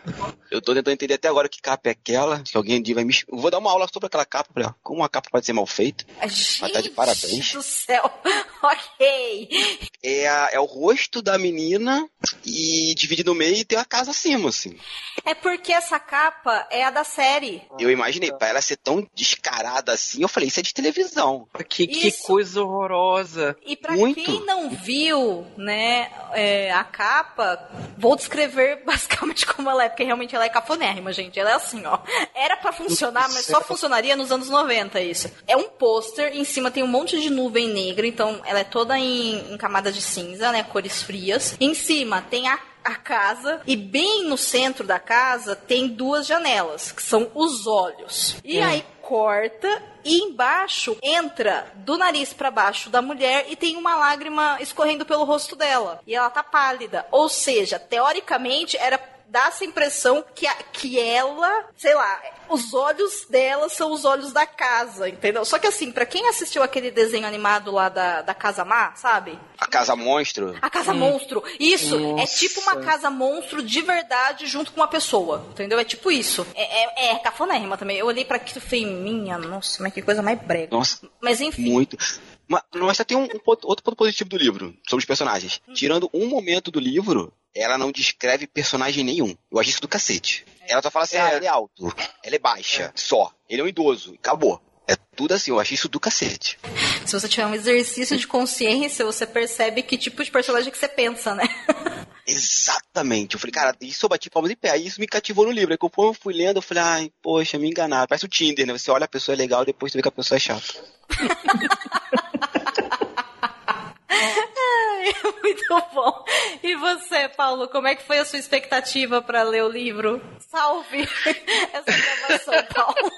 Eu tô tentando entender até agora que capa é aquela. Se alguém vai me. Eu vou dar uma aula sobre aquela capa. Pra... Como uma capa pode ser mal feita. Gente tá de parabéns. do céu. ok. É, a, é o rosto da menina e divide no meio e tem a casa acima, assim. É porque essa capa é a da série. Eu imaginei, pra ela ser tão descarada assim, eu falei, isso é de televisão. Que, que coisa horrorosa. E pra Muito. quem não viu, né, é, a capa, vou descrever basicamente exatamente como ela é, porque realmente ela é cafonérrima, gente. Ela é assim, ó. Era para funcionar, mas só funcionaria nos anos 90 isso. É um pôster, em cima tem um monte de nuvem negra, então ela é toda em, em camada de cinza, né? Cores frias. Em cima tem a a casa e bem no centro da casa tem duas janelas, que são os olhos. E hum. aí corta e embaixo entra do nariz para baixo da mulher e tem uma lágrima escorrendo pelo rosto dela. E ela tá pálida. Ou seja, teoricamente era dá essa impressão que, a, que ela, sei lá, os olhos dela são os olhos da casa, entendeu? Só que assim, para quem assistiu aquele desenho animado lá da, da Casa Má, sabe? A Casa Monstro? A Casa hum. Monstro. Isso, é Nossa. é tipo uma casa monstro de verdade junto com uma pessoa, entendeu? É tipo isso. É, é, é cafonérrima também. Eu olhei para aquilo e falei, minha, nossa, mas que coisa mais brega. Nossa. Mas enfim. Muito. Mas, mas tem um, um ponto, outro ponto positivo do livro, sobre os personagens. Hum. Tirando um momento do livro, ela não descreve personagem nenhum. Eu acho isso do cacete. Ela só fala assim, é. ah, ele é alto, ela é baixa, é. só. Ele é um idoso, acabou. É tudo assim, eu acho isso do cacete. Se você tiver um exercício de consciência, você percebe que tipo de personagem que você pensa, né? Exatamente. Eu falei, cara, isso eu bati palmas de pé. Aí isso me cativou no livro. Aí conforme eu fui lendo, eu falei, ai, poxa, me enganaram. Parece o Tinder, né? Você olha a pessoa é legal, depois você vê que a pessoa é chata. Muito bom. E você, Paulo, como é que foi a sua expectativa para ler o livro? Salve essa gravação, Paulo.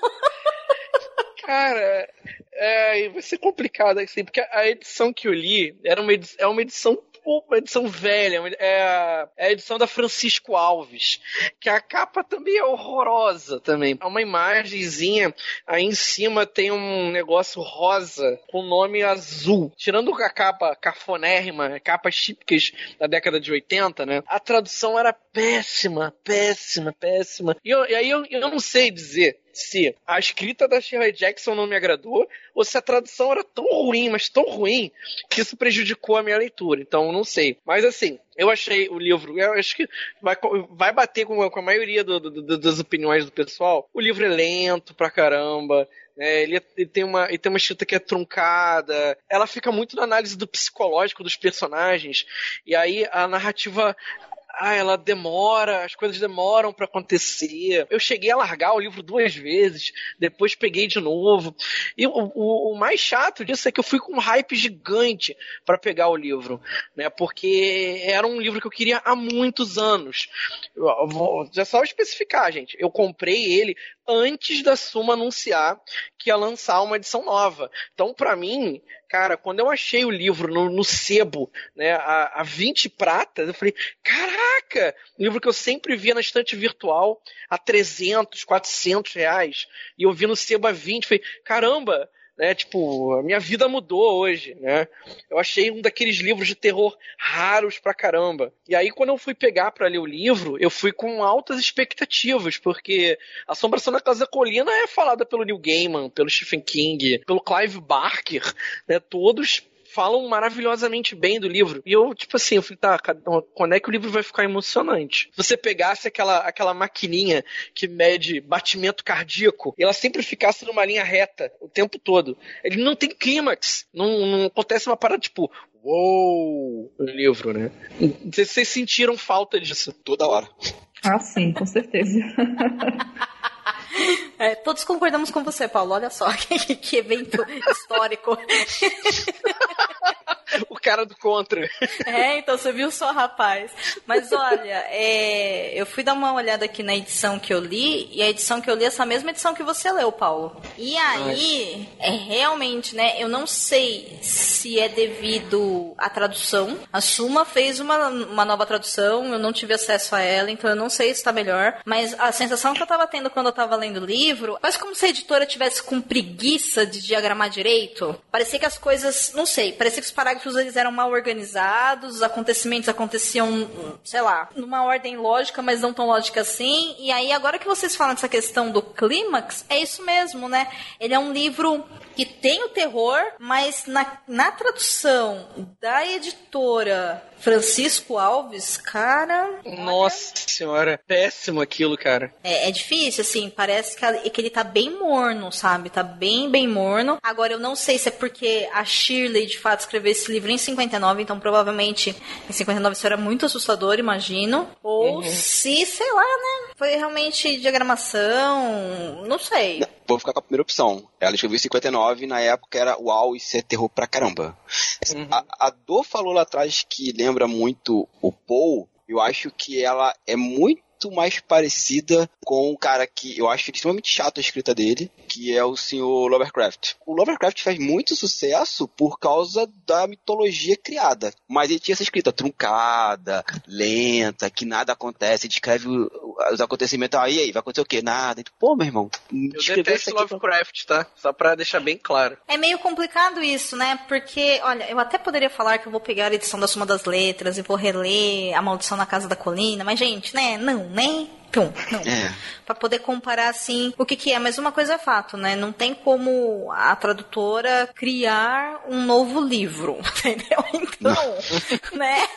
Cara, é, vai ser complicado assim, porque a edição que eu li era uma edição, é uma edição uma edição velha, é a, é a edição da Francisco Alves, que a capa também é horrorosa também. É uma imagenzinha, aí em cima tem um negócio rosa com nome azul. Tirando a capa cafonérrima, capas típicas da década de 80, né? A tradução era péssima, péssima, péssima. E, eu, e aí eu, eu não sei dizer se a escrita da Shirley Jackson não me agradou ou se a tradução era tão ruim, mas tão ruim, que isso prejudicou a minha leitura. Então, não sei. Mas assim, eu achei o livro, eu acho que vai, vai bater com, a, com a maioria do, do, das opiniões do pessoal. O livro é lento pra caramba. É, ele, ele, tem uma, ele tem uma escrita que é truncada. Ela fica muito na análise do psicológico dos personagens. E aí a narrativa ah, ela demora, as coisas demoram para acontecer. Eu cheguei a largar o livro duas vezes, depois peguei de novo. E o, o, o mais chato disso é que eu fui com um hype gigante para pegar o livro, né? Porque era um livro que eu queria há muitos anos. Eu, vou, já só especificar, gente. Eu comprei ele antes da Suma anunciar que ia lançar uma edição nova. Então, para mim, cara, quando eu achei o livro no, no sebo, né, a, a 20 pratas, eu falei, caraca! Um livro que eu sempre via na estante virtual a 300, 400 reais, e eu vi no sebo a 20, falei, caramba! Né? Tipo, a minha vida mudou hoje, né? Eu achei um daqueles livros de terror raros pra caramba. E aí, quando eu fui pegar para ler o livro, eu fui com altas expectativas, porque Assombração na Casa da Colina é falada pelo Neil Gaiman, pelo Stephen King, pelo Clive Barker, né? Todos falam maravilhosamente bem do livro. E eu, tipo assim, eu falei, tá, quando é que o livro vai ficar emocionante? Se você pegasse aquela, aquela maquininha que mede batimento cardíaco, e ela sempre ficasse numa linha reta o tempo todo. Ele não tem clímax. Não, não acontece uma parada tipo, uou, no livro, né? Vocês sentiram falta disso. Toda hora. Ah, sim, com certeza. É, todos concordamos com você, Paulo. Olha só que, que evento histórico. o cara do contra. É, então você viu só, rapaz. Mas olha, é, eu fui dar uma olhada aqui na edição que eu li, e a edição que eu li é essa mesma edição que você leu, Paulo. E aí, é realmente, né? Eu não sei se é devido à tradução. A Suma fez uma, uma nova tradução, eu não tive acesso a ela, então eu não sei se está melhor. Mas a sensação que eu tava tendo quando eu tava lendo o livro, quase como se a editora tivesse com preguiça de diagramar direito. Parecia que as coisas, não sei, parecia que os parágrafos eles eram mal organizados, os acontecimentos aconteciam, sei lá, numa ordem lógica, mas não tão lógica assim. E aí, agora que vocês falam dessa questão do clímax, é isso mesmo, né? Ele é um livro que tem o terror, mas na, na tradução da editora Francisco Alves, cara. Nossa olha... senhora, péssimo aquilo, cara. É, é difícil, assim, parece que, que ele tá bem morno, sabe? Tá bem, bem morno. Agora, eu não sei se é porque a Shirley, de fato, escreveu esse livro em 59, então provavelmente em 59 isso era muito assustador, imagino. Ou uhum. se, sei lá, né? Foi realmente diagramação, não sei. Vou ficar com a primeira opção. Ela escreveu em 59, na época era uau, isso é terror pra caramba. Uhum. A, a Dor falou lá atrás que lembra muito o Paul. Eu acho que ela é muito muito mais parecida com um cara que eu acho extremamente chato a escrita dele, que é o senhor Lovecraft. O Lovecraft faz muito sucesso por causa da mitologia criada, mas ele tinha essa escrita truncada, lenta, que nada acontece, descreve os acontecimentos, aí, aí, vai acontecer o quê? Nada. Pô, meu irmão. Eu detesto Lovecraft, tá? Só pra deixar bem claro. É meio complicado isso, né? Porque, olha, eu até poderia falar que eu vou pegar a edição da Suma das Letras e vou reler A Maldição na Casa da Colina, mas, gente, né? Não, nem Pum, não. É. Pra poder comparar, assim, o que que é. Mas uma coisa é fato, né? Não tem como a tradutora criar um novo livro, entendeu? Então, né?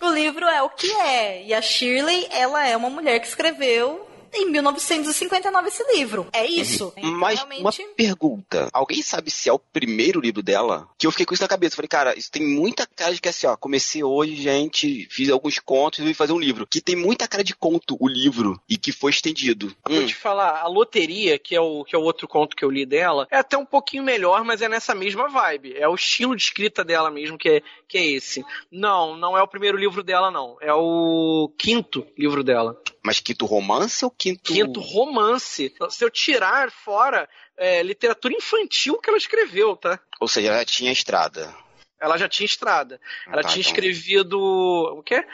O livro é o que é. E a Shirley, ela é uma mulher que escreveu em 1959 esse livro. É isso. Uhum. Então, Mas realmente... uma pergunta. Alguém sabe se é o primeiro livro dela? Que eu fiquei com isso na cabeça. Falei, cara, isso tem muita cara de que assim, ó, comecei hoje, gente, fiz alguns contos e vim fazer um livro. Que tem muita cara de conto o livro e que foi estendido. Vou hum. te falar, a loteria, que é, o, que é o outro conto que eu li dela, é até um pouquinho melhor, mas é nessa mesma vibe. É o estilo de escrita dela mesmo que é, que é esse. Não, não é o primeiro livro dela, não. É o quinto livro dela. Mas quinto romance ou quinto. Quinto romance. Se eu tirar fora é, literatura infantil que ela escreveu, tá? Ou seja, ela tinha estrada. Ela já tinha estrada. Ela tá, tinha então. escrevido. O quê?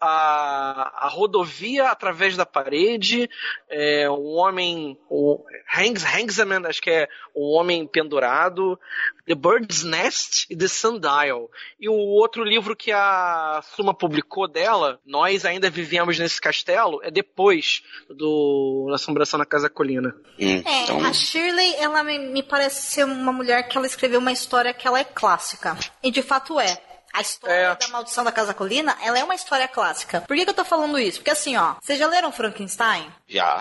A, a rodovia através da parede, é, o homem. O Hangs, Hangsman, acho que é o homem pendurado, The Bird's Nest e The Sundial. E o outro livro que a Suma publicou dela, Nós Ainda Vivemos Nesse Castelo, é depois do Assombração na Casa Colina. Hum, É, então, a Shirley, ela me, me parece ser uma mulher que ela escreveu uma história que ela é clássica. E de fato é. A história É. da Maldição da Casa Colina, ela é uma história clássica. Por que, que eu tô falando isso? Porque assim, ó, vocês já leram Frankenstein? já.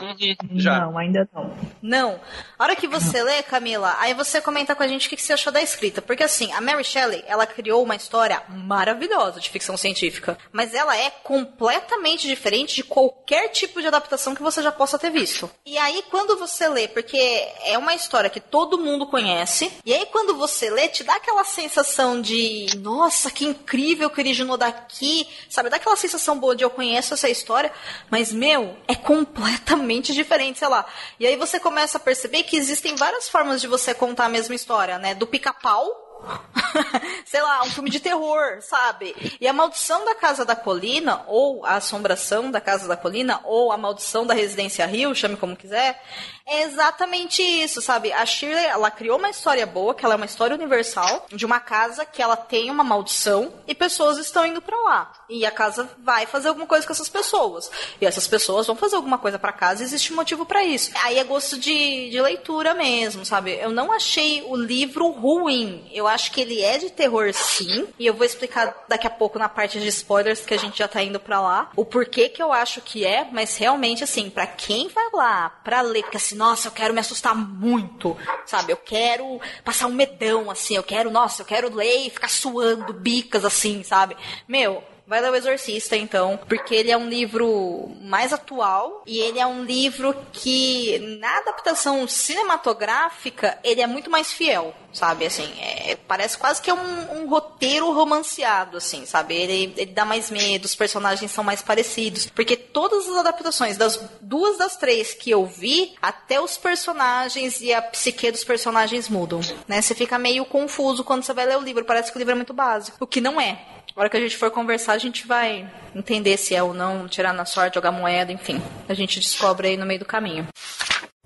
Já. Não, ainda não. Não. A hora que você lê, Camila, aí você comenta com a gente o que que você achou da escrita. Porque assim, a Mary Shelley, ela criou uma história maravilhosa de ficção científica. Mas ela é completamente diferente de qualquer tipo de adaptação que você já possa ter visto. E aí, quando você lê, porque é uma história que todo mundo conhece, e aí quando você lê, te dá aquela sensação de, nossa, que incrível que originou daqui, sabe? Dá aquela sensação boa de eu conheço essa história, mas, meu, é completamente diferente, sei lá. E aí você começa a perceber que existem várias formas de você contar a mesma história, né? Do pica-pau sei lá, um filme de terror, sabe? E a maldição da Casa da Colina, ou a assombração da Casa da Colina, ou a maldição da Residência Rio, chame como quiser, é exatamente isso, sabe? A Shirley, ela criou uma história boa, que ela é uma história universal, de uma casa que ela tem uma maldição e pessoas estão indo pra lá. E a casa vai fazer alguma coisa com essas pessoas. E essas pessoas vão fazer alguma coisa pra casa e existe um motivo pra isso. Aí é gosto de, de leitura mesmo, sabe? Eu não achei o livro ruim. Eu acho que ele é de terror sim. E eu vou explicar daqui a pouco na parte de spoilers que a gente já tá indo pra lá. O porquê que eu acho que é, mas realmente assim, pra quem vai lá pra ler, porque assim, nossa, eu quero me assustar muito, sabe? Eu quero passar um medão, assim, eu quero, nossa, eu quero ler e ficar suando bicas, assim, sabe? Meu, Vai ler O Exorcista, então, porque ele é um livro mais atual e ele é um livro que, na adaptação cinematográfica, ele é muito mais fiel, sabe? Assim, é- parece quase que é um, um roteiro romanceado, assim, sabe? Ele, ele dá mais medo, os personagens são mais parecidos, porque todas as adaptações, das duas das três que eu vi, até os personagens e a psique dos personagens mudam, né? Você fica meio confuso quando você vai ler o livro, parece que o livro é muito básico, o que não é. Hora que a gente for conversar, a gente vai entender se é ou não, tirar na sorte, jogar moeda, enfim. A gente descobre aí no meio do caminho.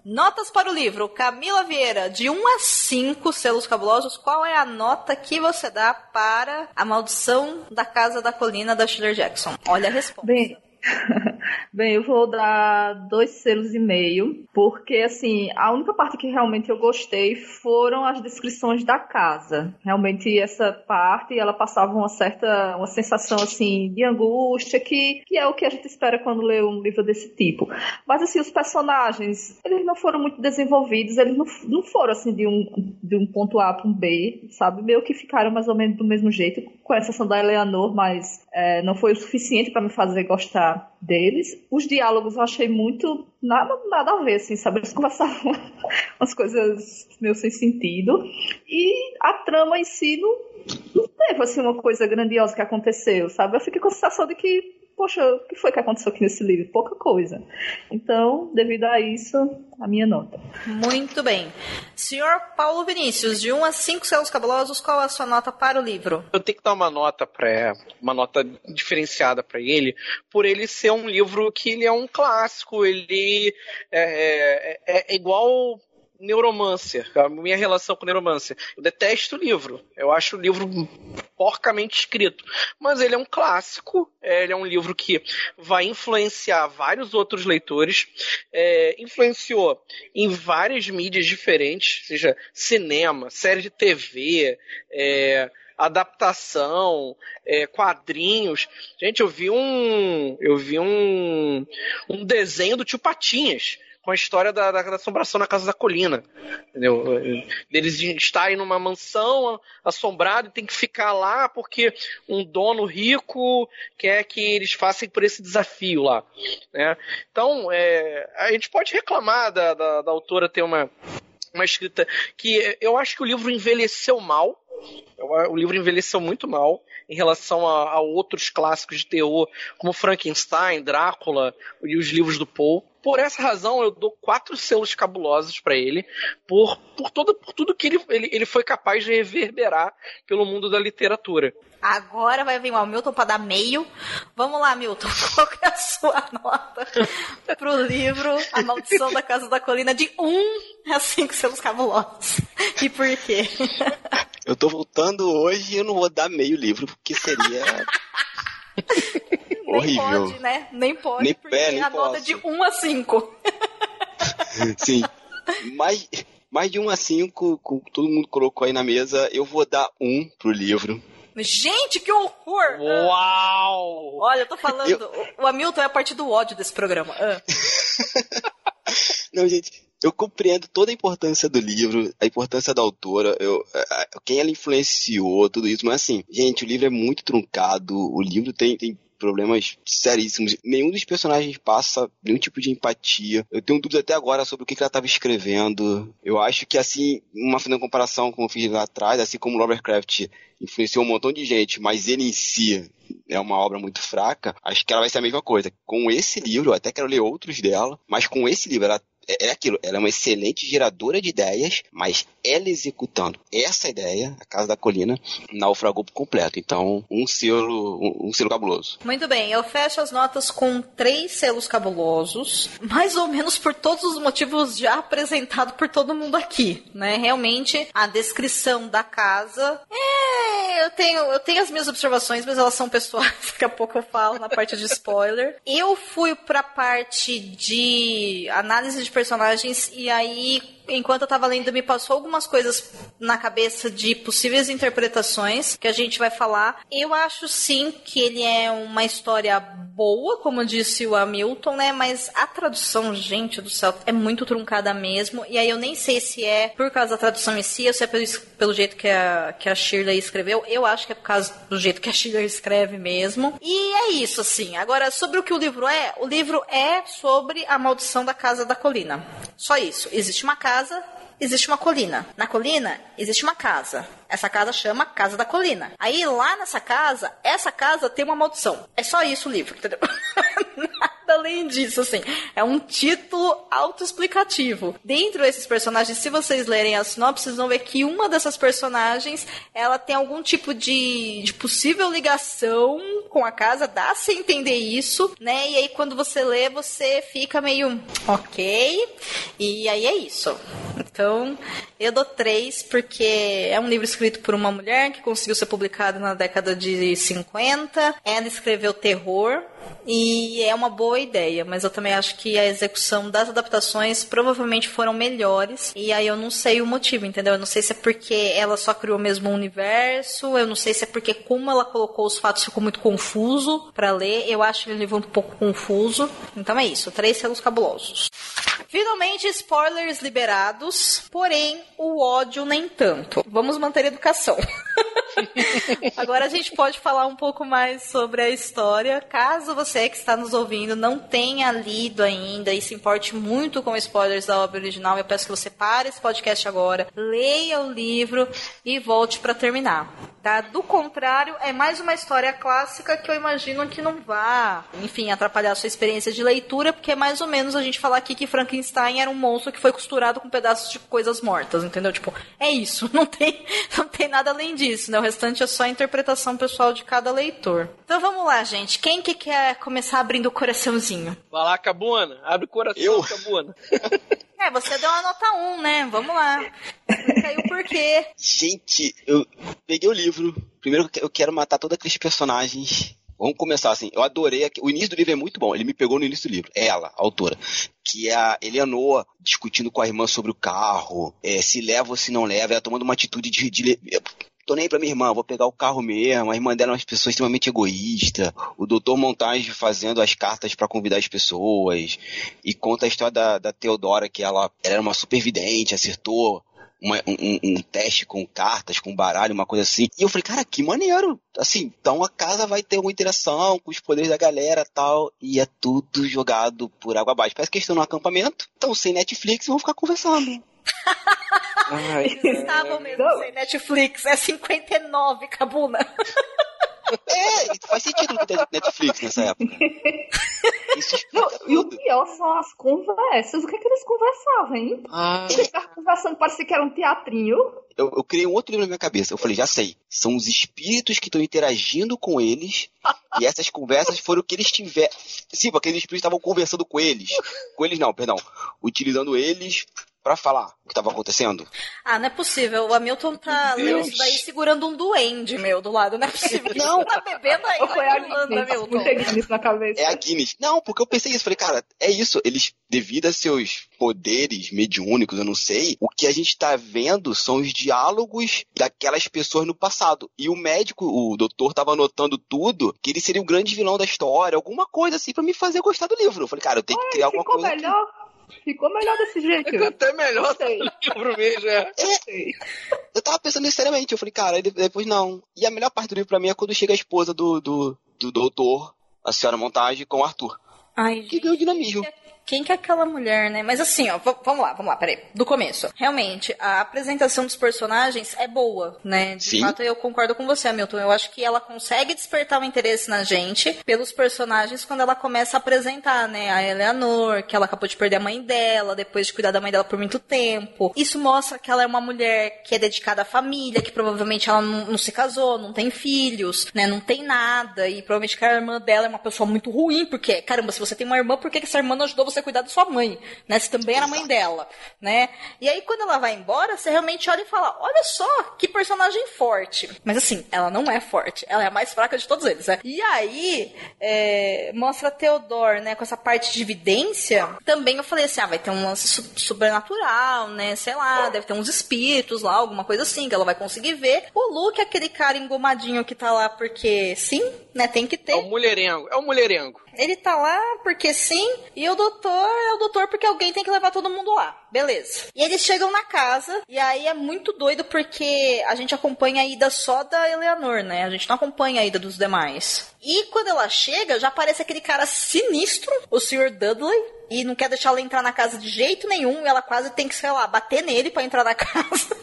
Notas para o livro. Camila Vieira, de 1 a 5 selos cabulosos, qual é a nota que você dá para A Maldição da Casa da Colina da Shirley Jackson? Olha a resposta. Bem, bem, eu vou dar dois selos e meio, porque assim, a única parte que realmente eu gostei foram as descrições da casa. Realmente essa parte, ela passava uma certa, uma sensação assim de angústia, que, que é o que a gente espera quando lê um livro desse tipo. Mas assim, os personagens, eles não foram muito desenvolvidos, eles não, não foram assim de um, de um ponto A para um B, sabe? Meio que ficaram mais ou menos do mesmo jeito, com exceção da Eleanor, mas é, não foi o suficiente para me fazer gostar deles. Os diálogos eu achei muito nada, nada a ver, assim, sabe? Eles conversavam umas coisas meio sem sentido. E a trama em si não, não teve assim uma coisa grandiosa que aconteceu, sabe? Eu fiquei com a sensação de que poxa, o que foi que aconteceu aqui nesse livro? Pouca coisa. Então, devido a isso, a minha nota. Muito bem. Senhor Paulo Vinícius, de 1 a 5 selos cabulosos, qual é a sua nota para o livro? Eu tenho que dar uma nota para uma nota diferenciada para ele, por ele ser um livro que ele é um clássico, ele é, é, é igual Neuromancer, a minha relação com Neuromancer. Eu detesto o livro. Eu acho o livro porcamente escrito. Mas ele é um clássico, é, ele é um livro que vai influenciar vários outros leitores. É, influenciou em várias mídias diferentes, seja cinema, série de TV, é, adaptação, é, quadrinhos. Gente, eu vi um. Eu vi um, um desenho do tio Patinhas com a história da, da, da, assombração na Casa da Colina. Entendeu? Eles estarem numa mansão assombrada e tem que ficar lá porque um dono rico quer que eles façam por esse desafio lá. Né? Então, é, a gente pode reclamar da, da, da autora ter uma, uma escrita que eu acho que o livro envelheceu mal. O livro envelheceu muito mal em relação a, a outros clássicos de terror, como Frankenstein, Drácula e os livros do Poe. Por essa razão eu dou quatro selos cabulosos para ele, por, por, todo, por tudo que ele, ele, ele foi capaz de reverberar pelo mundo da literatura. Agora vai vir o Hamilton para dar meio. Vamos lá, Milton. Qual que é a sua nota pro livro A Maldição da Casa da Colina de 1 um a 5 selos cabulosos? E por quê? Eu tô voltando hoje e eu não vou dar meio livro, porque seria. horrível. Nem pode, né? Nem pode, Nem porque pé, nem a nota é posso. de 1 a 5. Sim. Mais, mais de um a cinco, com todo mundo colocou aí na mesa, eu vou dar um pro livro. Gente, que horror! Uau! Olha, eu tô falando, o Hamilton é a parte do ódio desse programa. Ah. Não, gente, eu compreendo toda a importância do livro, a importância da autora, eu, a- quem ela influenciou, tudo isso, mas assim, gente, o livro é muito truncado, o livro tem, tem problemas seríssimos. Nenhum dos personagens passa nenhum tipo de empatia. Eu tenho dúvidas até agora sobre o que, que ela estava escrevendo. Eu acho que, assim, uma fazendo comparação com eu fiz lá atrás, assim como Kraft influenciou um montão de gente, mas ele em si é uma obra muito fraca, acho que ela vai ser a mesma coisa. Com esse livro, eu até quero ler outros dela, mas com esse livro, ela é é aquilo, ela é uma excelente geradora de ideias, mas ela executando essa ideia, a Casa da Colina, naufragou por completo. Então, um selo, um, um selo cabuloso. Muito bem, eu fecho as notas com três selos cabulosos, mais ou menos por todos os motivos já apresentados por todo mundo aqui, né? Realmente, a descrição da casa é. Eu tenho, eu tenho as minhas observações, mas elas são pessoais, daqui a pouco eu falo na parte de spoiler. Eu fui pra parte de análise de personagens e aí enquanto eu tava lendo, me passou algumas coisas na cabeça de possíveis interpretações que a gente vai falar. Eu acho sim que ele é uma história boa, como disse o Hamilton, né? Mas a tradução, gente do céu, é muito truncada mesmo. E aí eu nem sei se é por causa da tradução em si ou se é pelo, pelo jeito que a, que a Shirley escreveu. Eu acho que é por causa do jeito que a Shirley escreve mesmo. E é isso, assim. Agora, sobre o que o livro é, o livro é sobre a maldição da Casa da Colina. Só isso. Existe uma casa existe uma colina. Na colina existe uma casa. Essa casa chama Casa da Colina. Aí lá nessa casa, essa casa tem uma maldição. É só isso o livro, entendeu? Além disso, assim. É um título autoexplicativo. Dentro desses personagens, se vocês lerem a sinopse, vocês vão ver que uma dessas personagens, ela tem algum tipo de, de possível ligação com a casa, dá-se entender isso, né? E aí quando você lê, você fica meio, ok. E aí é isso. Então, eu dou três, porque é um livro escrito por uma mulher que conseguiu ser publicado na década de 50. Ela escreveu terror. E é uma boa ideia, mas eu também acho que a execução das adaptações provavelmente foram melhores. E aí eu não sei o motivo, entendeu? Eu não sei se é porque ela só criou o mesmo universo, eu não sei se é porque como ela colocou os fatos ficou muito confuso para ler. Eu acho ele um um pouco confuso. Então é isso, três selos cabulosos. Finalmente, spoilers liberados, porém o ódio nem tanto. Vamos manter a educação. Agora a gente pode falar um pouco mais sobre a história. Caso você que está nos ouvindo não tenha lido ainda e se importe muito com spoilers da obra original, eu peço que você pare esse podcast agora, leia o livro e volte para terminar. Tá? Do contrário, é mais uma história clássica que eu imagino que não vá, enfim, atrapalhar a sua experiência de leitura, porque é mais ou menos a gente falar aqui que Frankenstein era um monstro que foi costurado com pedaços de coisas mortas, entendeu? Tipo, é isso, não tem, não tem nada além disso, né? O restante é só a interpretação pessoal de cada leitor. Então vamos lá, gente. Quem que quer começar abrindo o coraçãozinho? Vai lá, Cabuna. Abre o coração, Eu? Cabuna. É, você deu uma nota 1, né? Vamos lá. Caiu por quê? Gente, eu peguei o livro. Primeiro eu quero matar todos aqueles personagens. Vamos começar assim. Eu adorei. O início do livro é muito bom. Ele me pegou no início do livro. Ela, a autora. Que é a Eleanor discutindo com a irmã sobre o carro. é, se leva ou se não leva. Ela tomando uma atitude de. de Tô nem aí pra minha irmã, vou pegar o carro mesmo. A irmã dela é uma pessoa extremamente egoísta. O doutor Montage fazendo as cartas pra convidar as pessoas. E conta a história da, da Teodora, que ela, ela era uma supervidente, acertou uma- um, um- um teste com cartas, com baralho, uma coisa assim. E eu falei, cara, que maneiro. Assim, então a casa vai ter uma interação com os poderes da galera tal. E é tudo jogado por água abaixo. Parece que eles estão no acampamento, estão sem Netflix e vão ficar conversando. Ai, Eles estavam mesmo Não. sem Netflix. É 59, Cabuna. É, faz sentido não ter Netflix nessa época. Não, e o pior são as conversas. O que é que eles conversavam, hein? Ah, Eles ficavam conversando, parecia que era um teatrinho. Eu, eu criei um outro livro na minha cabeça. Eu falei, já sei. São os espíritos que estão interagindo com eles. e essas conversas foram o que eles tiveram. Sim, porque aqueles espíritos estavam conversando com eles. Com eles não, perdão. Utilizando eles pra falar o que estava acontecendo. Ah, não é possível. O Hamilton tá lendo isso daí segurando um duende, meu, do lado. Não é possível. Não. Tá bebendo aí. Foi a Guinness? Na cabeça. É a Guinness. Não, porque eu pensei isso. Falei, cara, é isso. Eles, devido a seus poderes mediúnicos, eu não sei, o que a gente tá vendo são os diálogos daquelas pessoas no passado. E o médico, o doutor, tava anotando tudo, que ele seria o grande vilão da história, alguma coisa assim, pra me fazer gostar do livro. Eu falei, cara, eu tenho que criar alguma Ficou coisa. aqui. Ficou melhor desse jeito. ficou até melhor do livro mesmo, é. Eu tava pensando nisso seriamente. Eu falei, cara, depois não. E a melhor parte do livro pra mim é quando chega a esposa do, do, do doutor, a senhora Montage, com o Arthur. Ai, Que ganhou dinamismo. Quem que é aquela mulher, né? Mas assim, ó, vamos lá, vamos lá, peraí. Do começo. Realmente, a apresentação dos personagens é boa, né? De Sim. fato, eu concordo com você, Hamilton. Eu acho que ela consegue despertar o interesse na gente pelos personagens quando ela começa a apresentar, né? A Eleanor, que ela acabou de perder a mãe dela, depois de cuidar da mãe dela por muito tempo. Isso mostra que ela é uma mulher que é dedicada à família, que provavelmente ela não, não se casou, não tem filhos, né? Não tem nada. E provavelmente que a irmã dela é uma pessoa muito ruim, porque, caramba, se você tem uma irmã, por que, que essa irmã não ajudou você a cuidar da sua mãe? Né? Você também era mãe dela, né? E aí, quando ela vai embora, você realmente olha e fala: olha só, que personagem forte. Mas assim, ela não é forte, ela é a mais fraca de todos eles, né? E aí, é, mostra Theodore, né, com essa parte de evidência. Também eu falei assim: ah, vai ter um lance sobrenatural, né? Sei lá, deve ter uns espíritos lá, alguma coisa assim, que ela vai conseguir ver. O Luke é aquele cara engomadinho que tá lá porque sim, né? Tem que ter. É o mulherengo, é o mulherengo. Ele tá lá porque sim, e o doutor é o doutor porque alguém tem que levar todo mundo lá. Beleza. E eles chegam na casa, e aí é muito doido porque a gente acompanha a ida só da Eleanor, né? A gente não acompanha a ida dos demais. E quando ela chega, já aparece aquele cara sinistro, o Sr. Dudley, e não quer deixar ela entrar na casa de jeito nenhum, e ela quase tem que, sei lá, bater nele pra entrar na casa,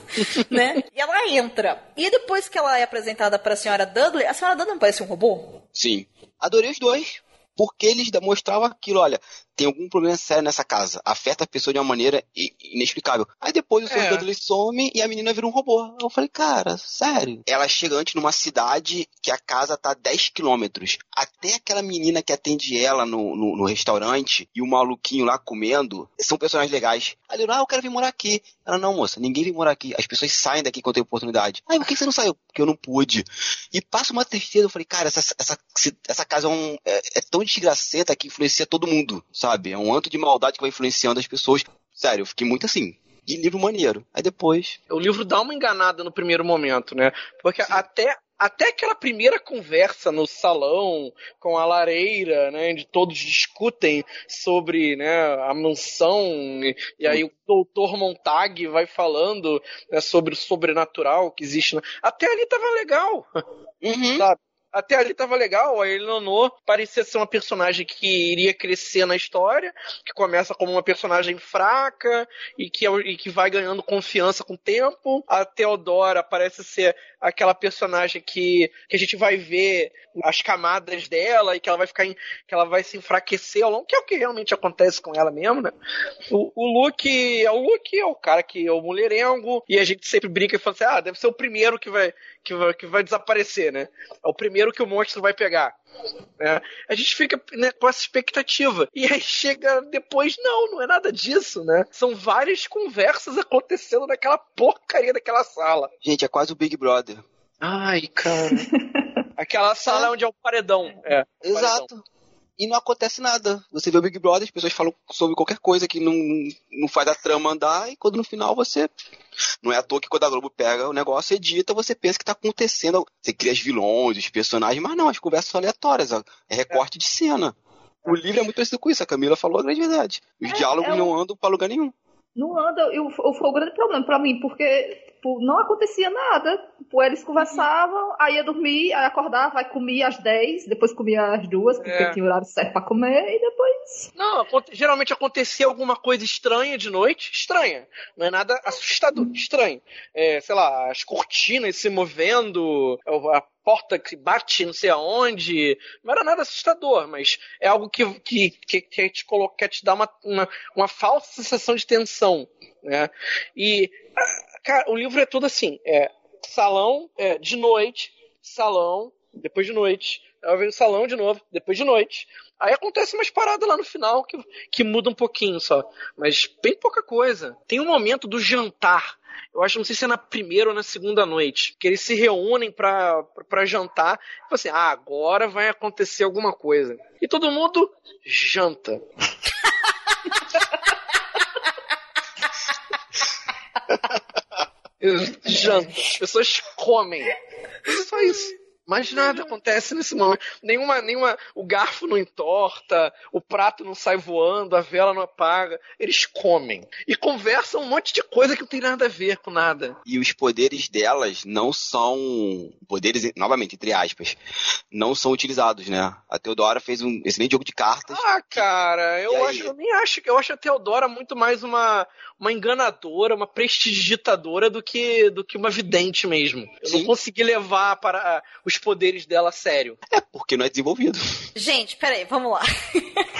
né? E ela entra. E depois que ela é apresentada pra senhora Dudley, a senhora Dudley não parece um robô? Sim. Adorei os dois. Porque eles demonstravam aquilo, olha, tem algum problema sério nessa casa. Afeta a pessoa de uma maneira inexplicável. Aí depois o seu É. Dudley some e a menina vira um robô. Eu falei, cara, sério. Ela chega antes numa cidade que a casa tá a 10 quilômetros. Até aquela menina que atende ela no, no, no restaurante e o maluquinho lá comendo são personagens legais. Aí eu, ah, eu quero vir morar aqui. Ela, não, moça, ninguém vem morar aqui. As pessoas saem daqui quando tem oportunidade. Ah, por que você não saiu? Porque eu não pude. E passa uma tristeza. Eu falei, cara, essa, essa, essa casa é, um, é, é tão desgracenta que influencia todo mundo, sabe? É um anto de maldade que vai influenciando as pessoas. Sério, eu fiquei muito assim. De livro maneiro. Aí depois. O livro dá uma enganada no primeiro momento, né? Porque até, até aquela primeira conversa no salão com a lareira, né? Onde todos discutem sobre né, a mansão, e, e aí o doutor Montag vai falando né, sobre o sobrenatural que existe. na- Até ali tava legal. Uhum. Sabe? Até ali tava legal, a Eleanor parecia ser uma personagem que iria crescer na história, que começa como uma personagem fraca e que, é- e que vai ganhando confiança com o tempo. A Theodora parece ser aquela personagem que, que a gente vai ver as camadas dela e que ela vai ficar em- que ela vai se enfraquecer ao longo, que é o que realmente acontece com ela mesmo, né? O, o Luke é o Luke, é o cara que é o mulherengo, e a gente sempre brinca e fala assim: ah, deve ser o primeiro que vai, que vai, que vai desaparecer, né? É o primeiro que o monstro vai pegar. Né? A gente fica né, com essa expectativa. E aí chega depois, não, não é nada disso, né? São várias conversas acontecendo naquela porcaria daquela sala. Gente, é quase o Big Brother. Ai, cara. Aquela sala onde é o paredão. É, o paredão. E não acontece nada. Você vê o Big Brother, as pessoas falam sobre qualquer coisa que não, não faz a trama andar, e quando no final você. Não é à toa que quando a Globo pega o negócio, edita, você pensa que tá acontecendo. Você cria os vilões, os personagens, mas não, as conversas são aleatórias. É recorte de cena. O livro é muito parecido com isso, a Camila falou a grande verdade. Os É, diálogos é um- não andam pra lugar nenhum. Não anda, e o- o- foi o grande problema pra mim, porque tipo, não acontecia nada. Tipo, eles conversavam, aí ia dormir, aí acordava, aí comia às 10, depois comia às duas, porque É. tinha horário certo pra comer, e depois. Não, geralmente acontecia alguma coisa estranha de noite. Estranha. Não é nada assustador. Estranho. É, sei lá, as cortinas se movendo, a porta que bate não sei aonde. Não era nada assustador, mas é algo que, que, que, que te coloca, quer te dar uma, uma, uma falsa sensação de tensão. Né? E, ah, cara, o livro é todo assim: é salão, é, de noite, salão, depois de noite. Aí vem o salão de novo, depois de noite. Aí acontece umas paradas lá no final que, que muda um pouquinho só. Mas bem pouca coisa. Tem um momento do jantar. Eu acho, não sei se é na primeira ou na segunda noite, que eles se reúnem pra, pra, pra jantar. E assim: ah, agora vai acontecer alguma coisa. E todo mundo janta. Janta. As pessoas comem. É só isso. Mais nada acontece nesse momento. Nenhuma, nenhuma. O garfo não entorta, o prato não sai voando, a vela não apaga. Eles comem. E conversam um monte de coisa que não tem nada a ver com nada. E os poderes delas não são. Poderes, novamente, entre aspas, não são utilizados, né? A Teodora fez um excelente jogo de cartas. Ah, cara, eu E aí? acho, eu nem acho que eu acho a Teodora muito mais uma, uma enganadora, uma prestidigitadora do que do que uma vidente mesmo. Eu não Sim. consegui levar para os poderes dela a sério. É porque não é desenvolvido. Gente, peraí, vamos lá.